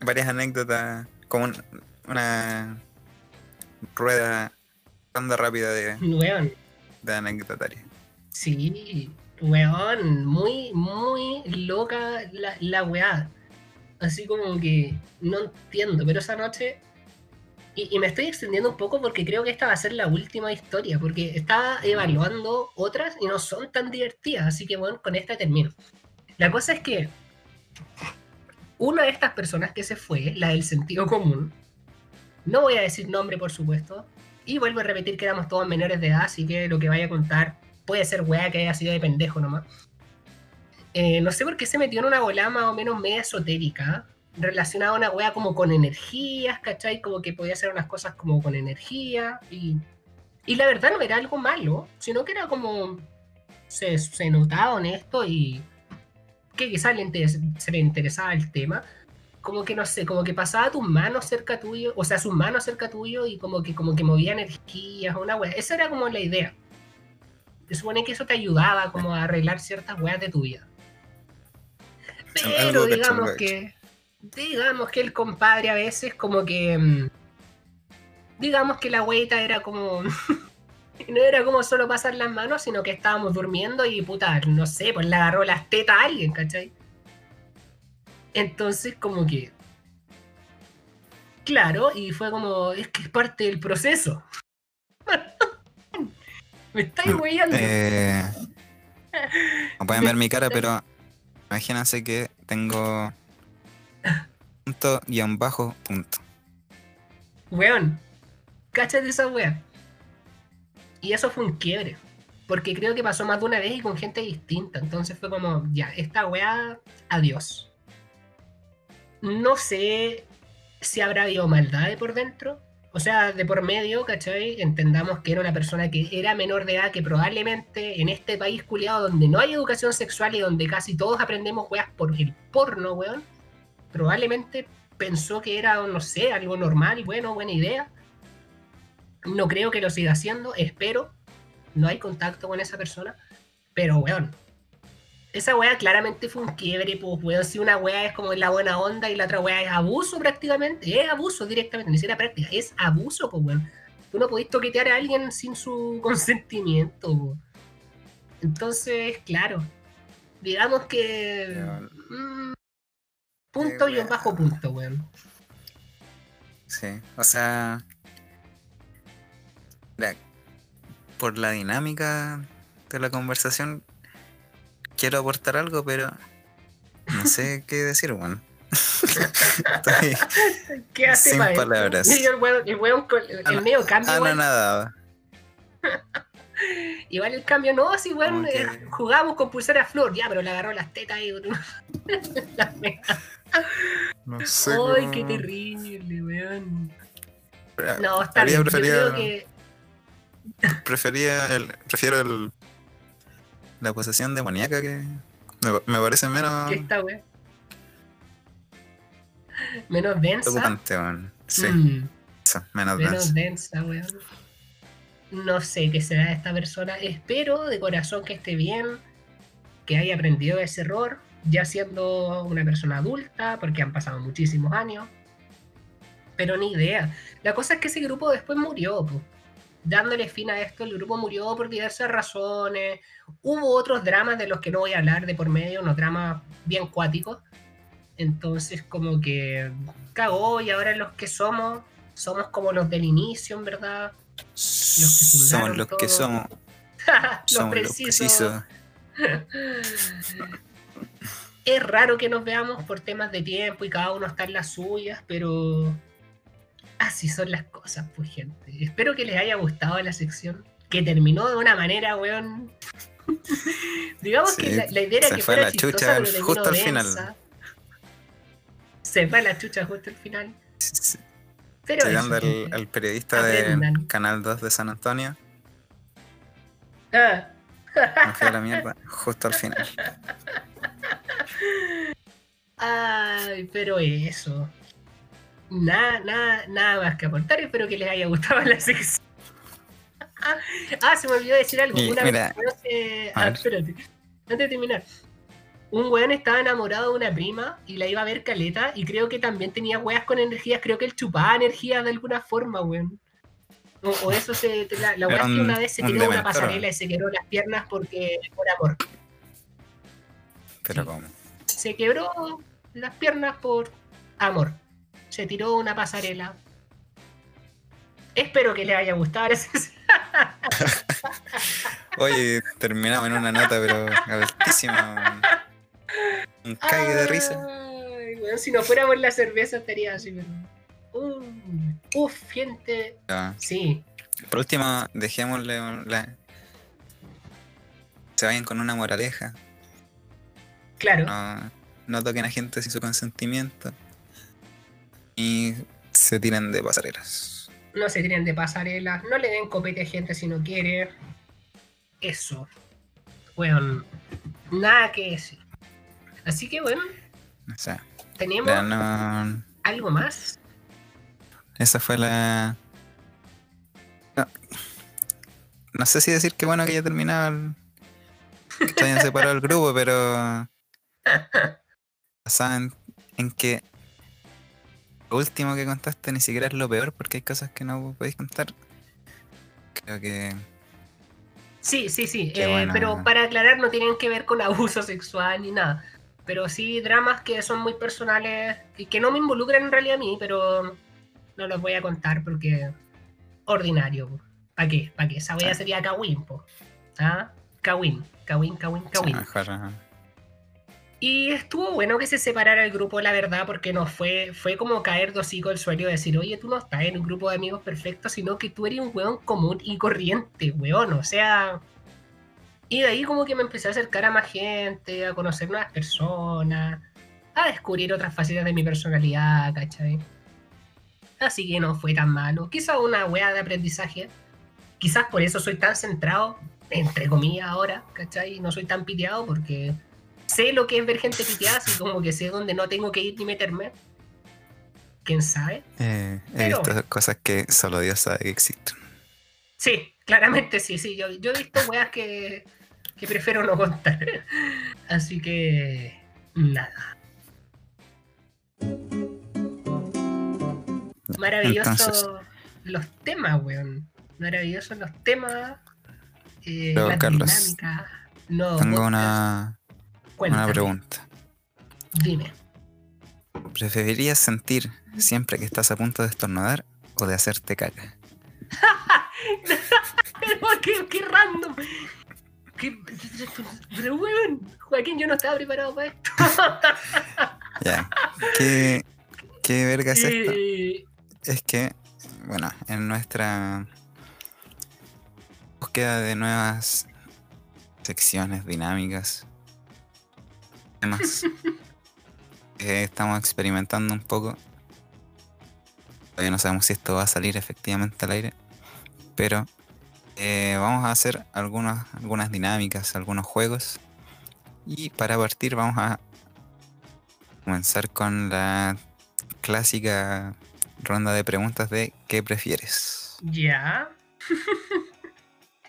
varias anécdotas, como un- una rueda, ronda rápida de, Weón, de sí, weón, muy, muy loca la, la weá. Así como que no entiendo, pero esa noche. Y, y me estoy extendiendo un poco porque creo que esta va a ser la última historia, porque estaba evaluando otras y no son tan divertidas, así que bueno, con esta termino. La cosa es que una de estas personas que se fue, la del sentido común, no voy a decir nombre por supuesto, y vuelvo a repetir que éramos todos menores de edad, así que lo que vaya a contar puede ser weá que haya sido de pendejo nomás. Eh, no sé por qué se metió en una volada más o menos media esotérica, relacionada a una weá como con energías, ¿cachai? Como que podía hacer unas cosas como con energía, y, y la verdad no era algo malo, sino que era como. Se, se notaba honesto y que quizás le se le interesaba el tema. Como que no sé, como que pasaba tus manos cerca tuyo, o sea, sus manos cerca tuyo y como que, como que movía energías, una wea. Esa era como la idea. Se supone que eso te ayudaba como a arreglar ciertas weas de tu vida. Pero digamos que. Digamos que el compadre a veces como que. mm, Digamos que la weita era como. [LAUGHS] [LAUGHS] no era como solo pasar las manos, sino que estábamos durmiendo y puta, no sé, pues le agarró las tetas a alguien, ¿cachai? Entonces, como que. Claro, y fue como. Es que es parte del proceso. [LAUGHS] Me estáis weyando. Eh, no pueden ver mi cara, pero imagínense que tengo punto guion bajo punto. Weón, cáchate esa wea. Y eso fue un quiebre. Porque creo que pasó más de una vez y con gente distinta. Entonces fue como, ya, esta wea, adiós. No sé si habrá habido maldad de por dentro. O sea, de por medio, ¿cachai? Entendamos que era una persona que era menor de edad, que probablemente en este país culiado donde no hay educación sexual y donde casi todos aprendemos weas por el porno, weón. Probablemente pensó que era, no sé, algo normal, bueno, buena idea. No creo que lo siga haciendo, espero. No hay contacto con esa persona. Pero, weón, esa wea claramente fue un quiebre, pues, weón. Si una wea es como la buena onda y la otra wea es abuso prácticamente, es abuso directamente, ni siquiera práctica, es abuso, pues, weón. Tú no podés toquetear a alguien sin su [LAUGHS] consentimiento, po. Entonces, claro, digamos que... mm, punto y un bajo punto, weón. Sí, o sea, la- por la dinámica de la conversación, quiero aportar algo, pero no [LAUGHS] sé qué decir, bueno. [LAUGHS] Estoy- ¿Qué hace Sin palabras. [LAUGHS] El weón, el weón Ah, no. medio cambio, Ah, no, nada. igual el cambio, no, si weón, eh, jugamos con pulsera flor, ya, pero le agarró las tetas y las No sé. Ay, cómo- qué terrible, weón. No, está bien, yo preferido- creo que Prefería el, prefiero el, la posesión demoníaca que me, me parece menos que esta weón. Menos densa. Sí, Mm. eso, menos densa, weón. No sé qué será de esta persona. Espero de corazón que esté bien, que haya aprendido de ese error, ya siendo una persona adulta, porque han pasado muchísimos años. pero ni idea. La cosa es que ese grupo después murió, po. Dándole fin a esto, el grupo murió por diversas razones. Hubo otros dramas de los que no voy a hablar de por medio, unos dramas bien cuáticos. Entonces, como que cagó y ahora los que somos, somos como los del inicio, en verdad. somos los que todo. somos. [LAUGHS] los somos los precisos. precisos. es raro que nos veamos por temas de tiempo y cada uno está en las suyas, pero así son las cosas, pues gente. Espero que les haya gustado la sección, que terminó de una manera, weón. [LAUGHS] Digamos que la, la idea era que fue fuera la chistosa, chucha al- justo al final. Se fue la chucha justo al final. Sí, Pero Llegando eso, al, periodista del Canal 2 de San Antonio, Ah. me fui a la mierda justo al final. [LAUGHS] Ay, pero eso. Nada, nada, nada más que aportar. Espero que les haya gustado la sección. [LAUGHS] ah, se me olvidó decir algo. Una mira, vez, ah, espérate. Antes de terminar. Un weón estaba enamorado de una prima y la iba a ver caleta y creo que también tenía weas con energías. Creo que él chupaba energía de alguna forma, weón. O, o eso se. La, la wea es que un- una vez se un tiró una pasarela y se quebró las piernas porque por amor. Pero Sí. como. se quebró las piernas por amor. Se tiró una pasarela. Espero que les haya gustado [LAUGHS] Oye, terminamos en una nota, pero altísima. Un cague de risa. Ay, si no fuera por la cerveza estaría así, pero. Uh, uf, gente. Ya. Sí, Por último, dejémosle la. Se vayan con una moraleja. claro. No, no toquen a gente sin su consentimiento. Y se tiren de pasarelas. No se tiren de pasarelas. No le den copete a gente si no quiere. Eso. Weón. Nada que decir. Así que bueno, O sea, tenemos no. algo más. Esa fue la. No, no sé si decir que bueno que ya terminado el. Que se separado el grupo, pero. [LAUGHS] Saben en que. Lo último que contaste ni siquiera es lo peor porque hay cosas que no podéis contar. Creo que. Sí, sí, sí. Eh. Pero para aclarar, no tienen que ver con abuso [LAUGHS] sexual ni nada. Pero sí dramas que son muy personales y que no me involucran en realidad a mí, pero no los voy a contar porque ordinario. ¿Para qué? ¿Para qué? Esa Ah. sería Kawin, po. ¿Ah? Kawin, Kawin, Kawin, sí, Kawin. mejor. Y estuvo bueno que se separara el grupo, la verdad, porque no fue, fue como caer dos hocico el suelo y decir, oye, tú no estás en un grupo de amigos perfectos, sino que tú eres un weón común y corriente, weón. O sea. Y de ahí como que me empecé a acercar a más gente, a conocer nuevas personas, a descubrir otras facetas de mi personalidad, ¿cachai? Así que no fue tan malo. Quizás una wea de aprendizaje. Quizás por eso soy tan centrado, entre comillas ahora, ¿cachai? No soy tan piteado porque sé lo que es ver gente piteada, así como que sé dónde no tengo que ir ni meterme. ¿Quién sabe? Eh, he Pero- visto cosas que solo Dios sabe que existen. Sí, claramente sí, sí. Yo, yo he visto weas que, que prefiero no contar. [LAUGHS] Así que. Nada. Maravilloso Entonces- los temas, weón. Maravillosos los temas. Eh, Pero, las Carlos, dinámicas. No, Tengo una, una pregunta. Dime. ¿Preferirías sentir siempre que estás a punto de estornudar o de hacerte caca? [LAUGHS] Pero qué, qué random. Qué- pero Joaquín, yo no estaba preparado para esto. [LAUGHS] Ya. ¿Qué, qué verga es esto? Eh, Es que, bueno, en nuestra búsqueda de nuevas secciones dinámicas, temas que [LAUGHS] estamos experimentando un poco. Todavía no sabemos si esto va a salir efectivamente al aire, pero eh, vamos a hacer algunas, algunas dinámicas, algunos juegos. Y para partir vamos a comenzar con la clásica ronda de preguntas de ¿qué prefieres? Ya.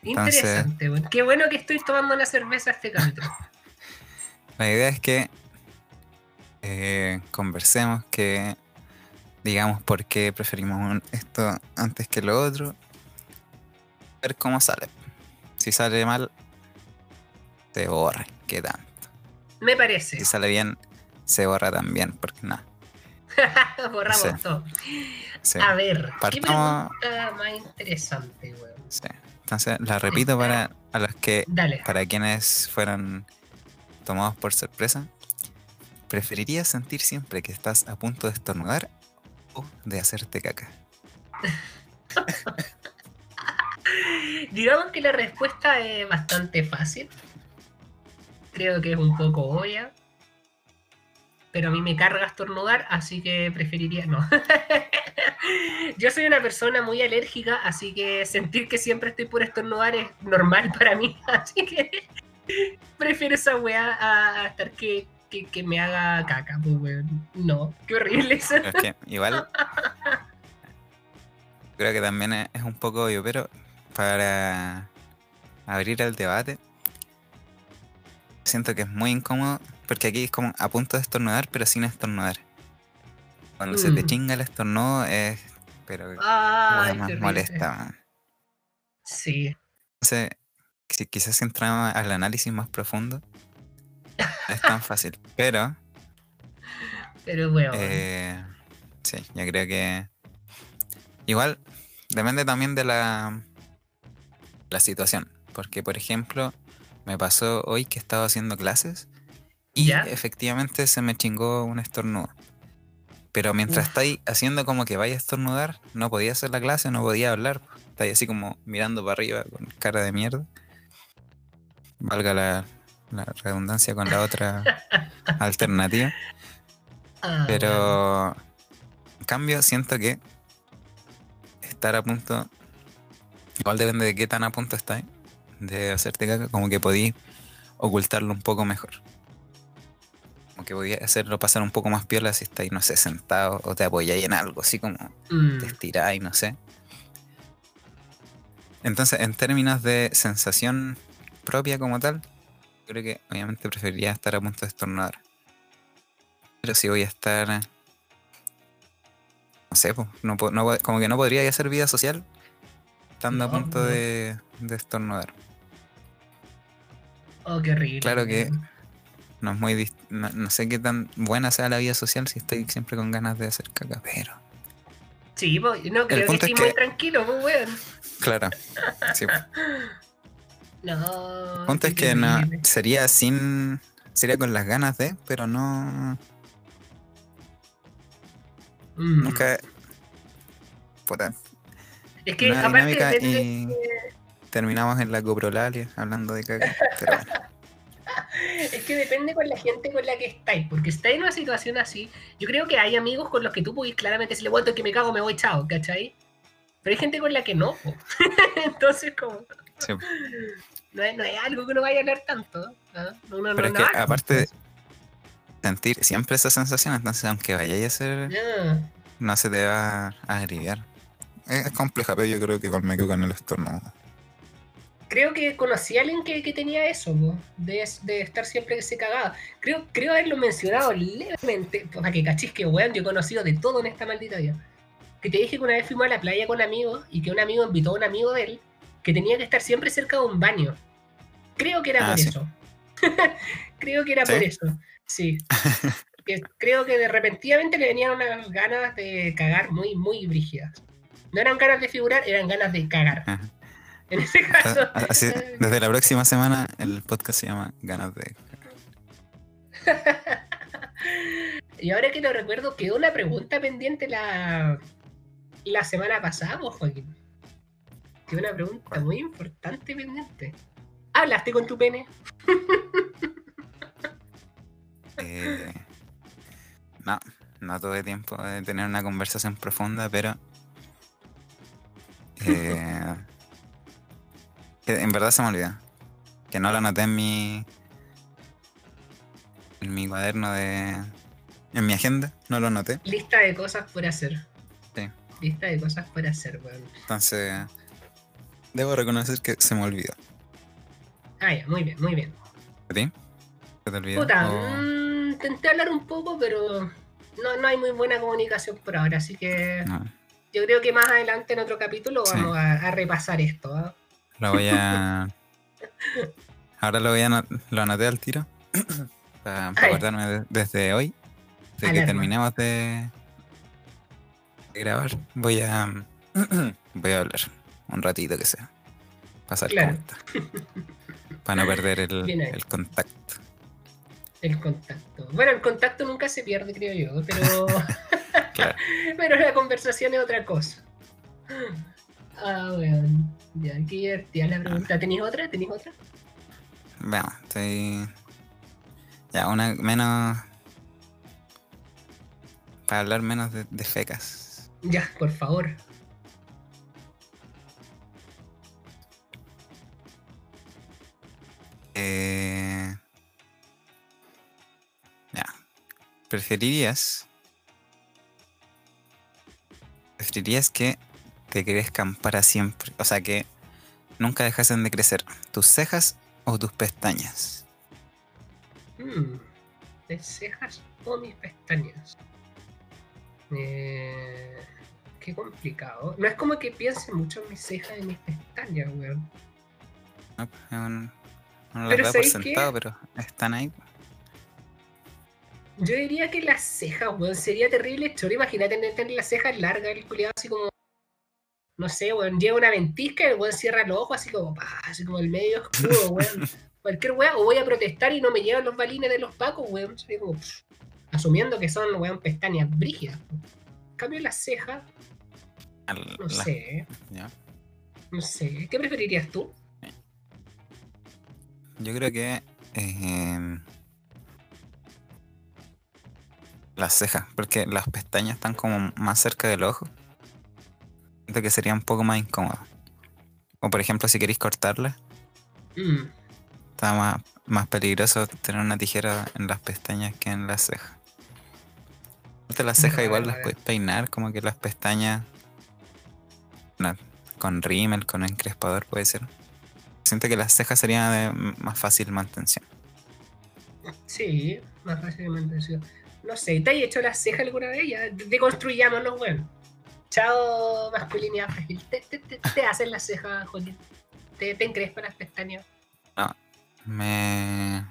Entonces- Interesante. Qué bueno que estoy tomando una cerveza este capítulo. [LAUGHS] La idea es que eh, conversemos, que digamos por qué preferimos un- esto antes que lo otro. Ver cómo sale. Si sale mal, se borra. ¿Qué tanto? Me parece. Si sale bien, se borra también, porque no. [LAUGHS] Borramos Sí. todo. sí, A ver, ¿qué Partamos- pregunta más interesante, weón? sí. Entonces, la repito para a los que, Dale. para quienes fueron tomados por sorpresa. ¿Preferirías sentir siempre que estás a punto de estornudar o de hacerte caca? [LAUGHS] Digamos que la respuesta es bastante fácil. Creo que es un poco obvia. Pero a mí me carga estornudar, así que preferiría no. [LAUGHS] Yo soy una persona muy alérgica, así que sentir que siempre estoy por estornudar es normal para mí. [LAUGHS] Así que [LAUGHS] prefiero esa weá a, estar que, que, que me haga caca, pues weón. No, qué horrible eso. Es que [LAUGHS] igual creo que también es, un poco obvio, pero para abrir el debate siento que es muy incómodo porque aquí es como a punto de estornudar pero sin estornudar. Cuando se te Mm. chinga el estornudo es pero Ay, más molesta. man. Sí. Entonces, si quizás entramos al análisis más profundo, no es tan [LAUGHS] fácil. Pero Pero bueno. Eh, sí, yo creo que igual depende también de la, la situación. Porque, por ejemplo, me pasó hoy que estaba haciendo clases y ¿Ya? efectivamente se me chingó un estornudo. Pero mientras Uf. estáis haciendo como que vaya a estornudar, no podía hacer la clase, no podía hablar. Estáis así como mirando para arriba con cara de mierda. Valga la, la redundancia con la otra [LAUGHS] alternativa. Ah. Pero en cambio siento que estar a punto, igual depende de qué tan a punto estáis de hacerte caca, como que podí ocultarlo un poco mejor. Como que podía hacerlo pasar un poco más piola si estáis, no sé, sentado o te apoyáis en algo, así como Mm, te estiráis, no sé. Entonces, en términos de sensación propia como tal, creo que obviamente preferiría estar a punto de estornudar. Pero si voy a estar. No sé, pues, no, no como que no podría hacer vida social estando a punto de, de estornudar. Oh, qué horrible. Claro que-. No es muy no, no sé qué tan buena sea la vida social si estoy siempre con ganas de hacer caca, pero. Sí, no creo que punto es estoy muy que- tranquilo, pues, weón. Claro. Sí. [LAUGHS] No. Punto es que no, sería sin. Sería con las ganas de, pero no. Mm. Nunca. Puta, Es que una aparte y terminamos en la coprolalia hablando de caca. Pero bueno, [LAUGHS] es que depende con la gente con la que estáis, porque estáis en una situación así, yo creo que hay amigos con los que tú podés claramente decirle, bueno, que me cago, me voy, chao, ¿cachai? Pero hay gente con la que no, [LAUGHS] entonces como, sí, no es, no es algo que uno vaya a hablar tanto. ¿ah? No, no, Pero no, es que no, aparte de sentir siempre esa sensación, entonces aunque vayáis a hacer, Ya. no se te va a agriviar. Es compleja, pero yo creo que igual me quedo con el estornudo. Creo que conocí a alguien que, que tenía eso, po, de, de estar siempre que se cagaba. Creo, creo haberlo mencionado levemente, para que cachis que, weón, yo he conocido de todo en esta maldita vida. Que te dije que una vez fuimos a la playa con amigos y que un amigo invitó a un amigo de él que tenía que estar siempre cerca de un baño. Creo que era Ah, por sí. eso. [LAUGHS] creo que era ¿Sí? por eso. Sí. Creo que de repentinamente le venían unas ganas de cagar muy, muy brígidas. No eran ganas de figurar, eran ganas de cagar. Ajá. En ese caso. Así, desde la próxima semana el podcast se llama Ganas de. [LAUGHS] Y ahora que lo recuerdo, quedó una pregunta pendiente la, la semana pasada, pues, Joaquín. Quedó una pregunta muy importante pendiente. ¿Hablaste con tu pene? Eh, no, no tuve tiempo de tener una conversación profunda, pero. [LAUGHS] eh, que en verdad se me olvidó. Que no lo anoté en mi. En mi cuaderno de. En mi agenda, no lo anoté. Lista de cosas por hacer. Sí. Lista de cosas por hacer, weón. Entonces. Debo reconocer que se me olvidó. Ah, ya, muy bien, muy bien. ¿A ti? ¿Se te olvidó? Puta, O- mm, intenté hablar un poco, pero no, no hay muy buena comunicación por ahora, así que No, yo creo que más adelante en otro capítulo Sí. vamos a, a repasar esto. ¿ah? lo voy a. [LAUGHS] Ahora lo voy a lo anoté al tiro. [CLEARS THROAT] para Ay. acordarme de- desde hoy. De que terminemos de, de grabar. Voy a. [CLEARS THROAT] voy a hablar. Un ratito que sea. Pasar Claro. Para no perder el, el contacto. El contacto. Bueno, el contacto nunca se pierde, creo yo, pero, [LAUGHS] Claro. [LAUGHS] pero la conversación es otra cosa. Ah, bueno. Ya, qué divertida la pregunta. ¿Tenéis otra? ¿Tenéis otra? Veamos, estoy. Ya, una menos. Para hablar menos de, de fecas. Ya, por favor. Eh... Ya. ¿Preferirías? ¿Preferirías que te crezcan para siempre? O sea, que nunca dejasen de crecer tus cejas o tus pestañas. Hmm, ¿Mis cejas o mis pestañas? Eh, qué complicado. No es como que piense mucho en mis cejas y mis pestañas, weón. ¿no? Es un- Uno Pero por sentado, pero están ahí. Yo diría que las cejas, weón, sería terrible choro. Imagínate tener, tener las cejas largas, el culiado así como. No sé, weón, lleva una ventisca y el weón cierra los ojos así como, pa, así como el medio oscuro, [LAUGHS] weón. Cualquier weón, o voy a protestar y no me llevan los balines de los pacos, weón. Sería como, pff, asumiendo que son, weón, pestañas brígidas. En cambio, las cejas, no la- sé, ya. no sé. ¿Qué preferirías tú? Yo creo que eh, las cejas, porque las pestañas están como más cerca del ojo. Siento que sería un poco más incómodo. O por ejemplo, si queréis cortarlas, Mm, está más, más peligroso tener una tijera en las pestañas que en las cejas. Aparte, las cejas igual las puedes peinar, como que las pestañas no, con rímel, con encrespador puede ser. Siento que las cejas serían de m- más fácil mantención. sí, más fácilmente sí. No sé, ¿te has hecho las cejas alguna vez? Ya, deconstruyámonos, weón. Chao, masculinidad frágil. Te, te, te, te hacen las cejas, Joaquín. Te, te encrespan las pestañas. Me.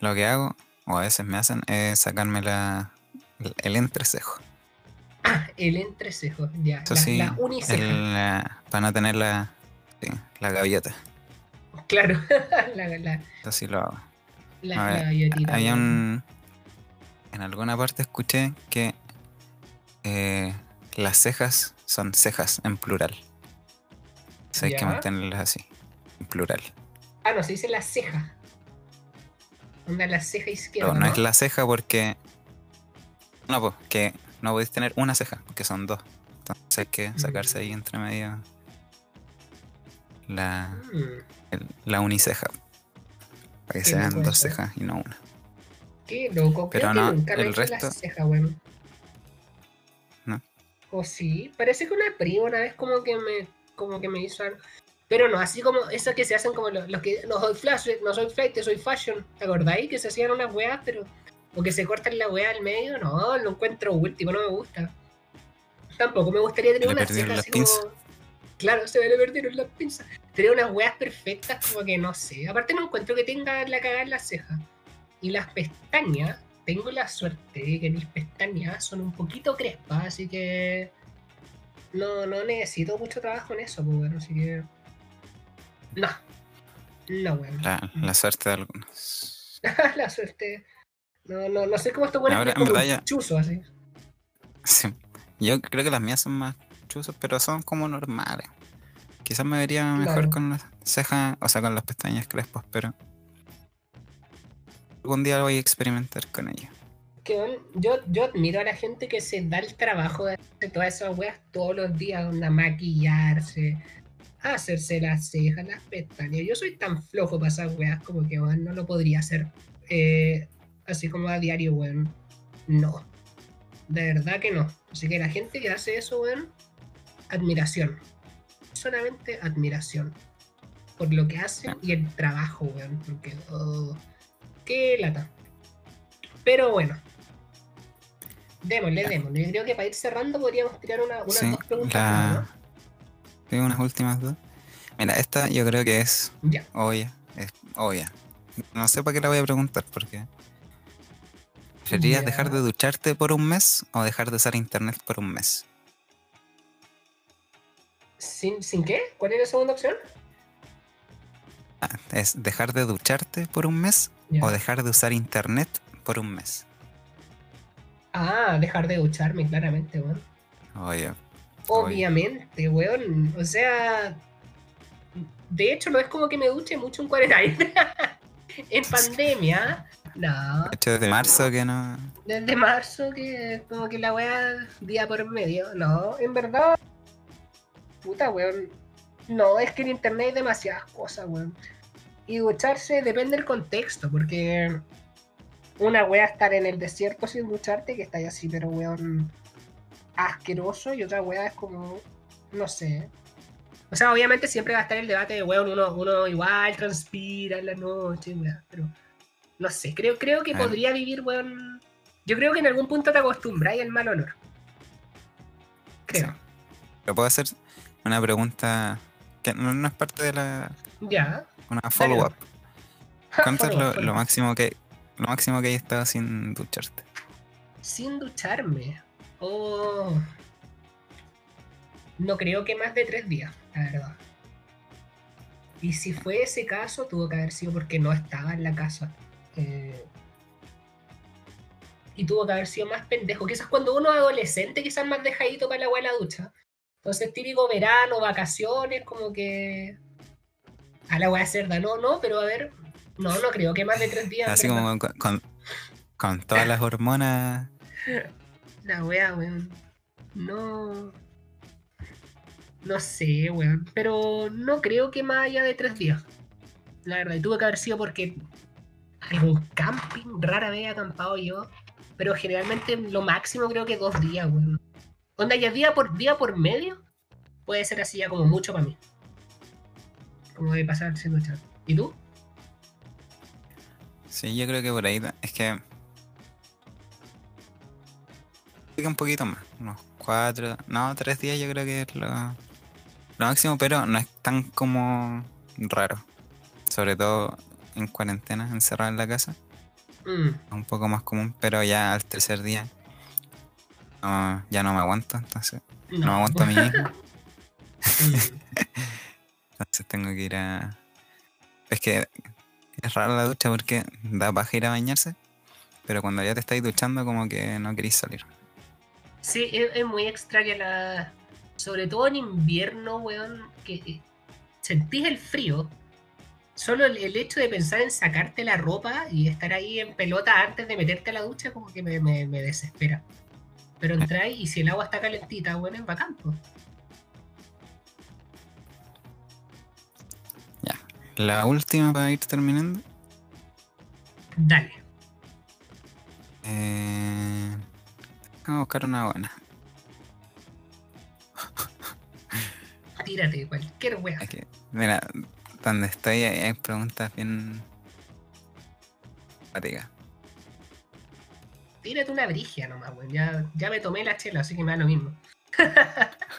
Lo que hago, o a veces me hacen, es sacarme la, el, entrecejo. Ah, el entrecejo, ya. Eso la, sí, la uniceja. el, la- para no tener la, sí, la gaviota. Claro, [LAUGHS] la, la, Eso sí lo hago. la, ver, weón. un. En alguna parte escuché que eh, las cejas son cejas en plural. O sea, hay que mantenerlas así, en plural. Ah, no, se dice la ceja. Onda la ceja izquierda. No ¿no? es la ceja porque. No, pues, que no podéis tener una ceja, porque son dos. Entonces hay que sacarse ahí entre medio la, Mm, el- la uniceja. Para que sean dos cejas y no una. qué loco. Pero Creo no, que nunca el resto- ceja, weón. No. O sí, parece que una prima una vez como que me, como que me hizo algo. Pero no, así como esas que se hacen como los, los que no soy flash, no soy flight, soy fashion. ¿Te acordáis? Que se hacían unas weas, pero. O que se cortan la wea al medio, no, lo encuentro último, no me gusta. Tampoco me gustaría tener una ceja así como. Claro, se me le perdieron las pinzas. Tener unas weas perfectas, como que no sé. Aparte no encuentro que tenga la cagada en las cejas. Y las pestañas, tengo la suerte de que mis pestañas son un poquito crespas, así que no, no necesito mucho trabajo en eso, pues bueno, así que. No. No, bueno. La, la suerte de algunos. [LAUGHS] la suerte. No, no, no sé cómo esto bueno es en como verdad, un ya- chuzo así. Sí. Yo creo que las mías son más chuzos, pero son como normales. Quizás me vería mejor Claro. con las cejas, o sea, con las pestañas crespos, pero. Algún día voy a experimentar con ello. Que bueno, yo, yo admiro a la gente que se da el trabajo de hacer todas esas weas todos los días, onda maquillarse, hacerse las cejas, las pestañas. Yo soy tan flojo para esas weas como que no lo podría hacer eh, así como a diario, weón. No. De verdad que no. Así que la gente que hace eso, weón, admiración. Solamente admiración. Por lo que hacen y el trabajo, weón. Porque, oh, qué lata. Pero bueno. Démosle, démosle. Yo creo que para ir cerrando podríamos tirar una, unas Sí, dos preguntas la-. Tengo unas últimas dos. Mira, esta yo creo que es Ya. obvia. Es obvia. No sé para qué la voy a preguntar, porque. ¿Preferirías dejar de ducharte por un mes o dejar de usar internet por un mes? ¿Sin, ¿Sin qué? ¿Cuál es la segunda opción? Ah, ¿Es dejar de ducharte por un mes o dejar de usar internet por un mes? Ah, dejar de ducharme, claramente, weón. Oye. Obviamente, weón. O sea, de hecho no es como que me duche mucho en cuarentena. [LAUGHS] en pandemia, no. de hecho desde marzo que no. Desde marzo que como que la weá día por medio. No, en verdad. Puta, weón. No, es que en internet hay demasiadas cosas, weón. Y ducharse depende del contexto, porque una es estar en el desierto sin ducharte, que está ahí así, pero weón asqueroso, y otra weá es como, no sé. O sea, obviamente siempre va a estar el debate de weón, uno, uno igual transpira en la noche, weá, pero no sé, creo, creo que A ver. podría vivir, weón. Yo creo que en algún punto te acostumbráis al mal olor. Creo. Sí. Pero puedo hacer una pregunta que no, no es parte de la. Ya. Una follow-up. [LAUGHS] ¿Cuánto es lo máximo que lo máximo que hay estado sin ducharte? Sin ducharme. Oh. No creo que más de tres días, la verdad. Y si fue ese caso, tuvo que haber sido porque no estaba en la casa. Eh, y tuvo que haber sido más pendejo. Quizás cuando uno es adolescente, quizás más dejadito para la agua de la ducha. Entonces, típico verano, vacaciones, como que. A la agua cerda, no, no, pero a ver. No, no creo que más de tres días. Así como con, con, con todas las hormonas. La wea, weón. No. No sé, weón. Pero no creo que más allá de tres días. La verdad, y tuve que haber sido porque algún camping, rara vez he acampado yo. Pero generalmente lo máximo creo que dos días, weón. Onda ya día por día por medio. Puede ser así ya como mucho para mí. Como de pasar sin duchar. ¿Y tú? Sí, yo creo que por ahí es que. Un poquito más, unos cuatro, no, tres días yo creo que es lo, lo máximo, pero no es tan como raro. Sobre todo en cuarentena, encerrado en la casa. Mm, Es un poco más común, pero ya al tercer día no, ya no me aguanto, entonces no, me aguanto a mí mismo. [LAUGHS] Entonces tengo que ir a. Es que es raro la ducha porque da paja ir a bañarse, pero cuando ya te estáis duchando, como que no queréis salir. Sí, es, es muy extraña la. Sobre todo en invierno, weón, que sentís el frío. Solo el, el hecho de pensar en sacarte la ropa y estar ahí en pelota antes de meterte a la ducha, como que me, me- me desespera. Pero entráis y si el agua está calentita, bueno, es bacán, pues. La última para ir terminando. Dale. Eh, vamos a buscar una buena. [LAUGHS] Tírate cualquier wea. Mira, donde estoy hay hay preguntas bien. Fatiga. Tírate una brigia nomás, weón. Ya, ya me tomé la chela, así que me da lo mismo. [LAUGHS]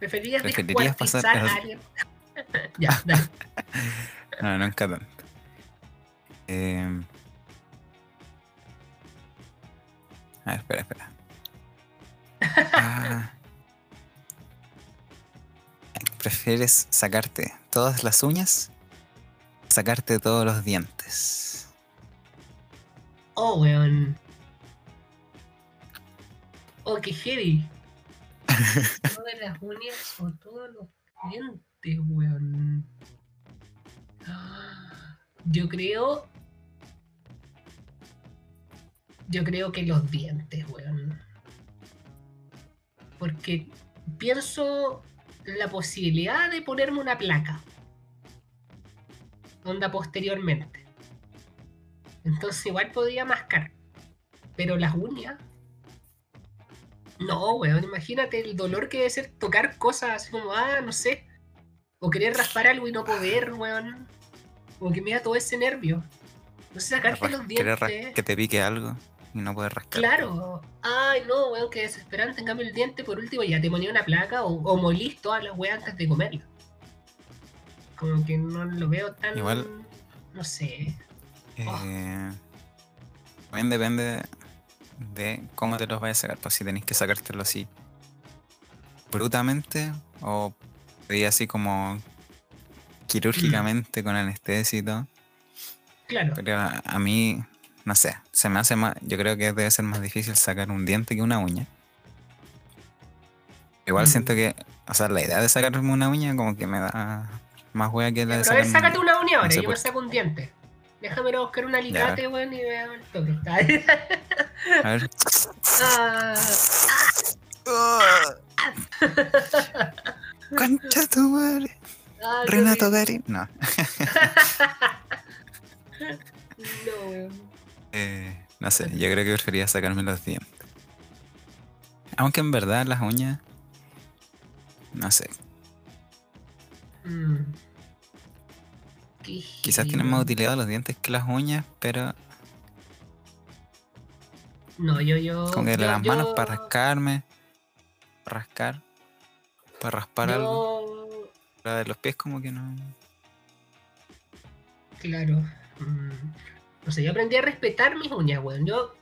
¿Preferirías, ¿Preferirías pasar a alguien? [LAUGHS] ya, dale. [LAUGHS] No, nunca tanto. Eh, a ver, espera, espera. Ah. ¿Prefieres sacarte todas las uñas? Sacarte todos los dientes. Oh, weón. Oh, qué heavy. [LAUGHS] Todas las uñas o todos los dientes, weón. Yo creo. Yo creo que los dientes, weón. Porque pienso la posibilidad de ponerme una placa. Onda posteriormente. Entonces igual podría mascar. Pero las uñas. No, weón, imagínate el dolor que debe ser tocar cosas así como, ah, no sé. O querer raspar algo y no poder, weón. Como que me da todo ese nervio. No sé, sacarte los dientes. que te pique algo y no puedes rascar. Claro. Ay, no, weón, que desesperante. En cambio, el diente, por último, ya te ponía una placa o, o molís todas las weas antes de comerla. Como que no lo veo tan. Igual- No sé. Eh, también depende de cómo te los vayas a sacar. Pues si tenéis que sacártelo así brutamente o pedí así como quirúrgicamente con anestesia y todo. Claro. Pero a, a mí, no sé, se me hace más. Yo creo que debe ser más difícil sacar un diente que una uña. Igual Mm. siento que, o sea, la idea de sacarme una uña como que me da más hueá que la de Pero a ver, sácate una uña ahora, yo me saco un diente. Déjame buscar un alicate, weón, y veo el toque. [LAUGHS] A ver. Ah, Concha tu madre. ah, Renato. Garín. No. [LAUGHS] No, weón. Eh, no sé, yo creo que prefería sacarme los dientes. Aunque en verdad las uñas. No sé. Mm. Quizás tienen más utilidad los dientes que las uñas, pero No, yo, yo. como que yo- las manos yo- para rascarme, para rascar, para raspar algo. La de los pies como que no. Claro. Mm. No sé, yo aprendí a respetar mis uñas, weón. Yo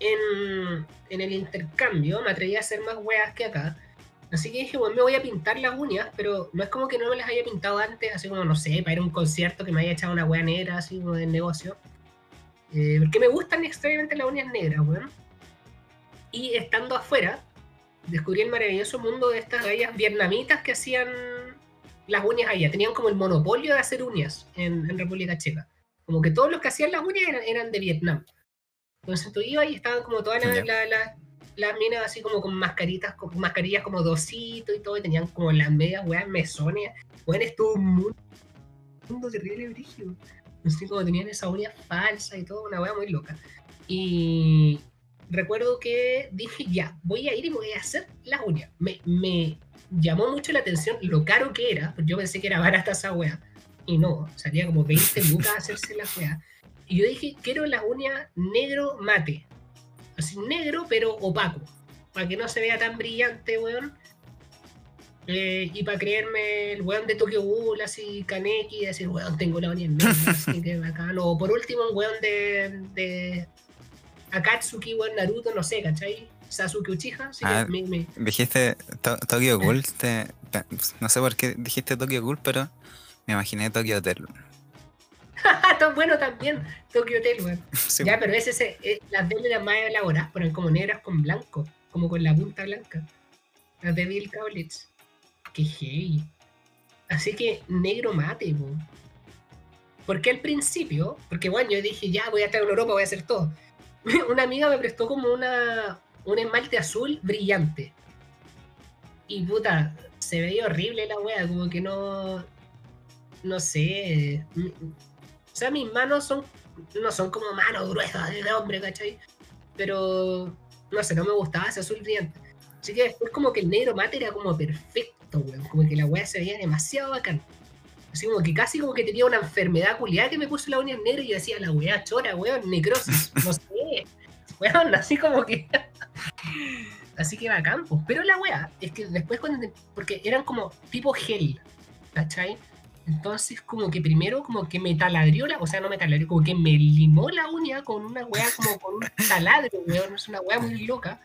en, en el intercambio me atreví a hacer más weas que acá. Así que dije, weón, me voy a pintar las uñas, pero no es como que no me las haya pintado antes, así como, no sé, para ir a un concierto que me haya echado una wea negra, así como del negocio. Eh, porque me gustan extrañamente las uñas negras, weón. Y estando afuera, descubrí el maravilloso mundo de estas gallas vietnamitas que hacían las uñas allá. Tenían como el monopolio de hacer uñas en, en República Checa. Como que todos los que hacían las uñas eran, eran de Vietnam. Entonces tú ibas y estaban como todas las, la- las minas así como con mascaritas, con mascarillas como dosito y todo, y tenían como las medias weas mesones. Weón, estuvo un mundo, un mundo terrible brígido. Así como tenían esa uña falsa y todo, una wea muy loca. Y recuerdo que dije, ya, voy a ir y me voy a hacer las uñas. Me, me llamó mucho la atención lo caro que era, porque yo pensé que era barata esa wea. Y no, salía como 20 lucas hacerse la wea. Y yo dije, quiero las uñas negro mate. Así negro, pero opaco. Para que no se vea tan brillante, weón. Eh, y para creerme el weón de Tokyo Ghoul, así, Kaneki, y decir, weón, tengo la uña negra, [LAUGHS] así que bacán. O por último, un weón de, de Akatsuki, weón, Naruto, no sé, ¿cachai? Sasuke Uchiha, así Ah, que me, me- Dijiste To- Tokyo Ghoul, te- no sé por qué dijiste Tokyo Ghoul, pero me imaginé Tokyo Hotel. [LAUGHS] Bueno también, Tokyo Hotel, weón. Sí, Ya, pero ese, ese eh, las de él eran más elaboradas, ponen como negras con blanco, como con la punta blanca. Las de Bill Kaulitz. Qué heavy. Así que negro mate, po. Porque al principio, porque bueno, yo dije, ya voy a estar en Europa, voy a hacer todo. [LAUGHS] Una amiga me prestó como una, un esmalte azul brillante. Y puta, se veía horrible la wea, como que no. No sé. O sea, mis manos son no son como manos gruesas de hombre, ¿cachai? Pero, no sé, no me gustaba ese azul brillante. Así que después como que el negro mate era como perfecto, weón. Como que la weá se veía demasiado bacán. Así como que casi como que tenía una enfermedad culiada que me puso la uña negra y decía, la weá chora, weón, necrosis, no sé. [LAUGHS] Weón, así como que... [LAUGHS] así que bacán, pues. Pero la weá es que después cuando... Porque eran como tipo gel, ¿cachai? Entonces, como que primero, como que me taladrió la, o sea, no me taladrió, como que me limó la uña con una weá, como con un [LAUGHS] taladro, weón, es una weá muy loca.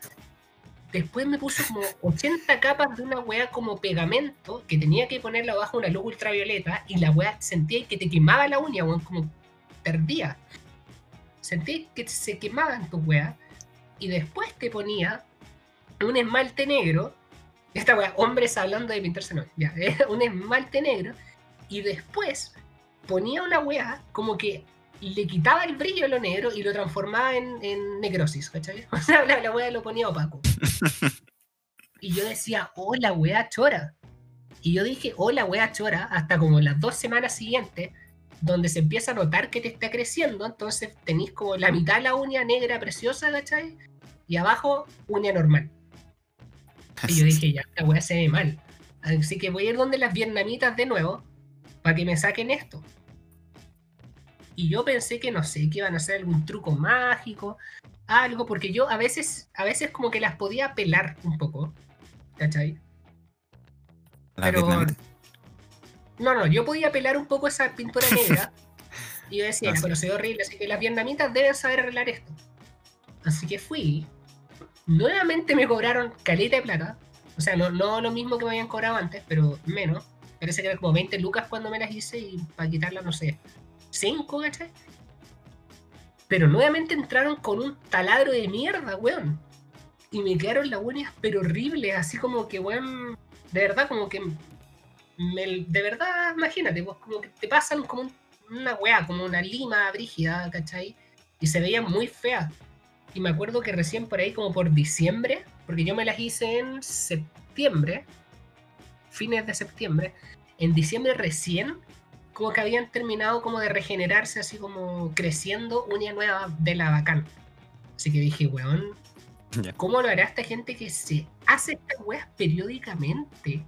Después me puso como 80 capas de una weá como pegamento que tenía que ponerla bajo una luz ultravioleta y la weá sentía que te quemaba la uña, weón, como tardía. Sentí que se quemaban tus weas y después te ponía un esmalte negro. Esta weá, hombres hablando de pintarse no, ya, [LAUGHS] un esmalte negro y después ponía una weá como que le quitaba el brillo a lo negro y lo transformaba en, en necrosis, ¿cachai? [LAUGHS] O sea, la, la weá lo ponía opaco. [LAUGHS] y yo decía, oh, la weá chora. Y yo dije, oh, la weá chora, hasta como las dos semanas siguientes, donde se empieza a notar que te está creciendo, entonces tenéis como la mitad de la uña negra preciosa, ¿cachai? Y abajo, uña normal. Y yo dije, ya, esta weá se ve mal. Así que voy a ir donde las vietnamitas de nuevo, para que me saquen esto. Y yo pensé que no sé, que iban a hacer algún truco mágico, algo, porque yo a veces, a veces como que las podía pelar un poco. ¿Cachai? La Pero- vietnamita. No, no, yo podía pelar un poco esa pintura negra. [LAUGHS] y yo decía, No pero ve horrible, así que las vietnamitas deben saber arreglar esto. Así que fui. Nuevamente me cobraron caleta de plata. O sea, no, no lo mismo que me habían cobrado antes, pero menos. Parece que eran como 20 lucas cuando me las hice y para quitarlas, no sé, 5, ¿cachai? Pero nuevamente entraron con un taladro de mierda, weón. Y me quedaron las uñas, pero horribles, así como que, weón, de verdad, como que de verdad, imagínate, pues como que te pasan como un- una weá, como una lima brígida, ¿cachai? Y se veían muy feas. Y me acuerdo que recién por ahí, como por diciembre, porque yo me las hice en septiembre, fines de septiembre, en diciembre recién, como que habían terminado como de regenerarse, así como creciendo uña nueva de la bacán. Así que dije, weón. ¿Cómo lo hará esta gente que se hace estas weas periódicamente?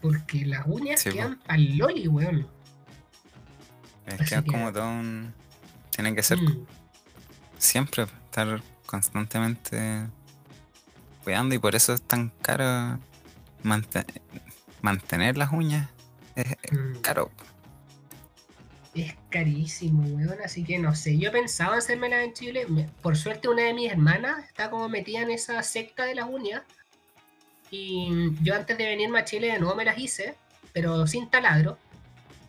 Porque las uñas Sí, quedan pa'l loli, weón. Es que como todo un. Tiene que ser Mm, siempre estar constantemente cuidando y por eso es tan caro mante- mantener las uñas. Es es mm. caro. Es carísimo, weón. Así que no sé. Yo pensaba en hacérmela en Chile. Por suerte, una de mis hermanas está como metida en esa secta de las uñas. Y yo antes de venirme a Chile de nuevo me las hice, pero sin taladro.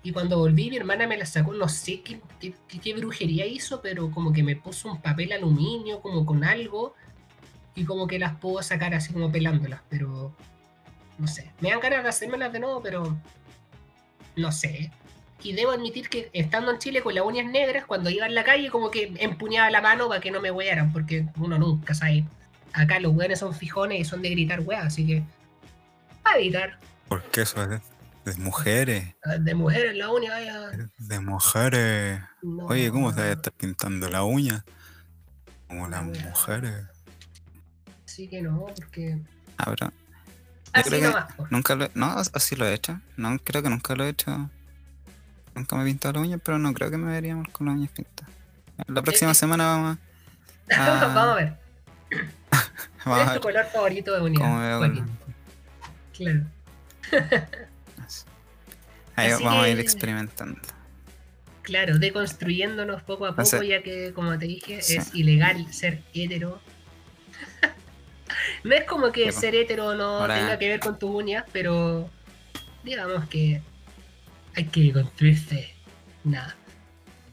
Y cuando volví, mi hermana me las sacó. No sé qué, qué- qué- qué brujería hizo, pero como que me puso un papel aluminio, como con algo. Y como que las puedo sacar así como pelándolas. Pero no sé. Me dan ganas de hacérmelas de nuevo, pero no sé. Y debo admitir que estando en Chile con las uñas negras, cuando iba en la calle, como que empuñaba la mano para que no me huearan, porque uno nunca sabe. Acá los hueones son fijones y son de gritar weas, así que. Para evitar. Porque eso es de mujeres. De mujeres la uña, vaya. De mujeres. no. Oye, ¿cómo se va a estar pintando la uña? Como las mujeres. Así que no, porque. Ah, pero Así creo que- nomás. nunca lo No, así lo he hecho. No, creo que nunca lo he hecho. Nunca me he pintado las uñas, pero no creo que me veríamos con las uñas pintadas. La próxima semana vamos a. [LAUGHS] Vamos a ver. [LAUGHS] ¿Cuál es tu color favorito de uña? cómo veo Joaquín? Claro. Ahí Así vamos a ir experimentando. Claro, deconstruyéndonos poco a poco, Entonces- ya que, como te dije, Sí. es ilegal ser hetero. No es como que ser hetero no tenga que ver con tus uñas, pero digamos que hay que construirse. Nada.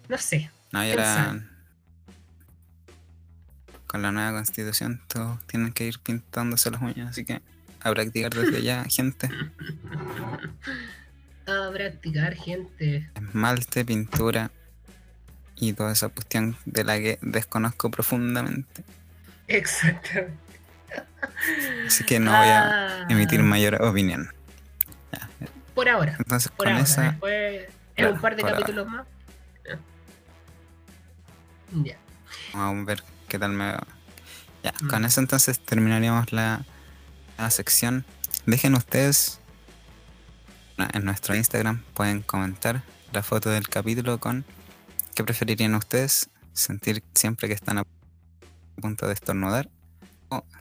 No sé. No, y ahora. Con la nueva constitución, todos tienen que ir pintándose las uñas, así que a practicar desde ya, [LAUGHS] gente. A practicar, gente. Esmalte, pintura y toda esa cuestión de la que desconozco profundamente. Exactamente. Así que no voy a Ah, emitir mayor opinión. Por ahora. Entonces, Por con ahora. esa. Después, en un par de ahora. capítulos más. Ya. Vamos a ver qué tal me veo. Ya, Mm. con eso entonces terminaríamos la, la sección. Dejen ustedes en nuestro Instagram, pueden comentar la foto del capítulo con qué preferirían ustedes, sentir siempre que están a punto de estornudar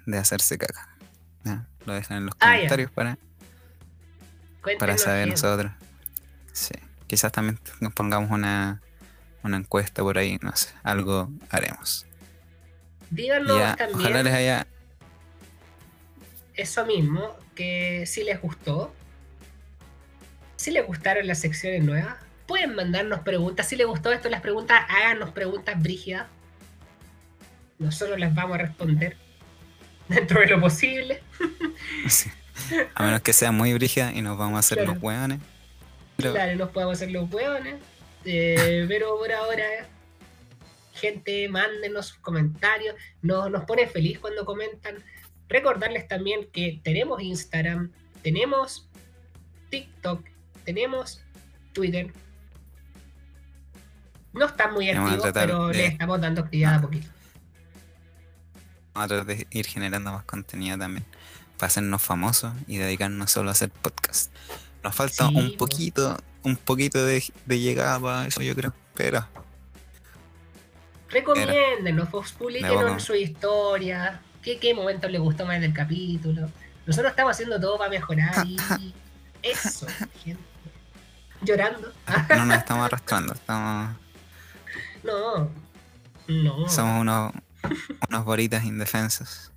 de hacerse caca. Lo dejan en los Ah, ya. comentarios para, para saber nosotros. Sí, quizás también nos pongamos una, una encuesta por ahí, no sé, algo haremos. Díganos Ya, también. ojalá les haya. eso mismo, que si les gustó, si les gustaron las secciones nuevas, pueden mandarnos preguntas. Si les gustó esto, las preguntas, háganos preguntas brígidas. Nosotros las vamos a responder dentro de lo posible. [LAUGHS] sí. A menos que sea muy brígida y nos vamos a hacer Claro. los hueones. Pero Claro, nos podemos hacer los hueones. eh, [LAUGHS] pero por ahora, gente, mándenos sus comentarios. Nos, nos pone feliz cuando comentan. Recordarles también que tenemos Instagram, tenemos TikTok, tenemos Twitter. No están muy activos, pero de- le estamos dando actividad a poquito. Vamos a tratar de ir generando más contenido también. Para hacernos famosos y dedicarnos solo a hacer podcast. Nos falta Sí, un po. poquito, un poquito de, de llegada para eso, yo creo. pero Recomiéndenos, Fox De publiquen poco. su historia. ¿Qué, ¿Qué momento les gustó más del capítulo? Nosotros estamos haciendo todo para mejorar y. [LAUGHS] Eso, gente. Llorando. no nos estamos arrastrando, estamos, [LAUGHS] No. No. somos unos, unos boritas indefensos.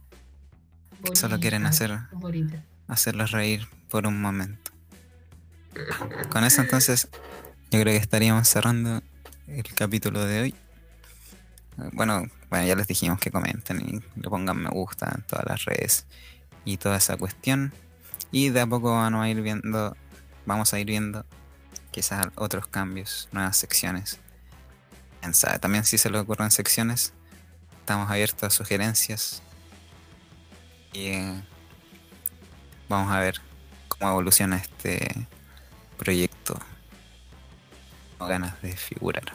solo quieren hacer- bonita. hacerlos reír por un momento. Con eso entonces yo creo que estaríamos cerrando el capítulo de hoy. Bueno, bueno, ya les dijimos que comenten y le pongan me gusta en todas las redes y toda esa cuestión. Y de a poco vamos a ir viendo, vamos a ir viendo quizás otros cambios, nuevas secciones. También si se le ocurren secciones, estamos abiertos a sugerencias. Y eh, vamos a ver cómo evoluciona este proyecto. Tengo ganas de figurar.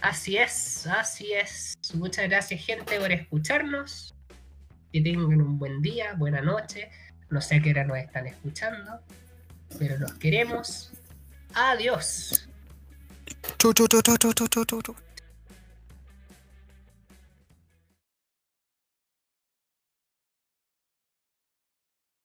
Así es, así es. Muchas gracias, gente, por escucharnos. Que tengan un buen día, buena noche. No sé a qué hora nos están escuchando, pero los queremos. Adiós. Chu,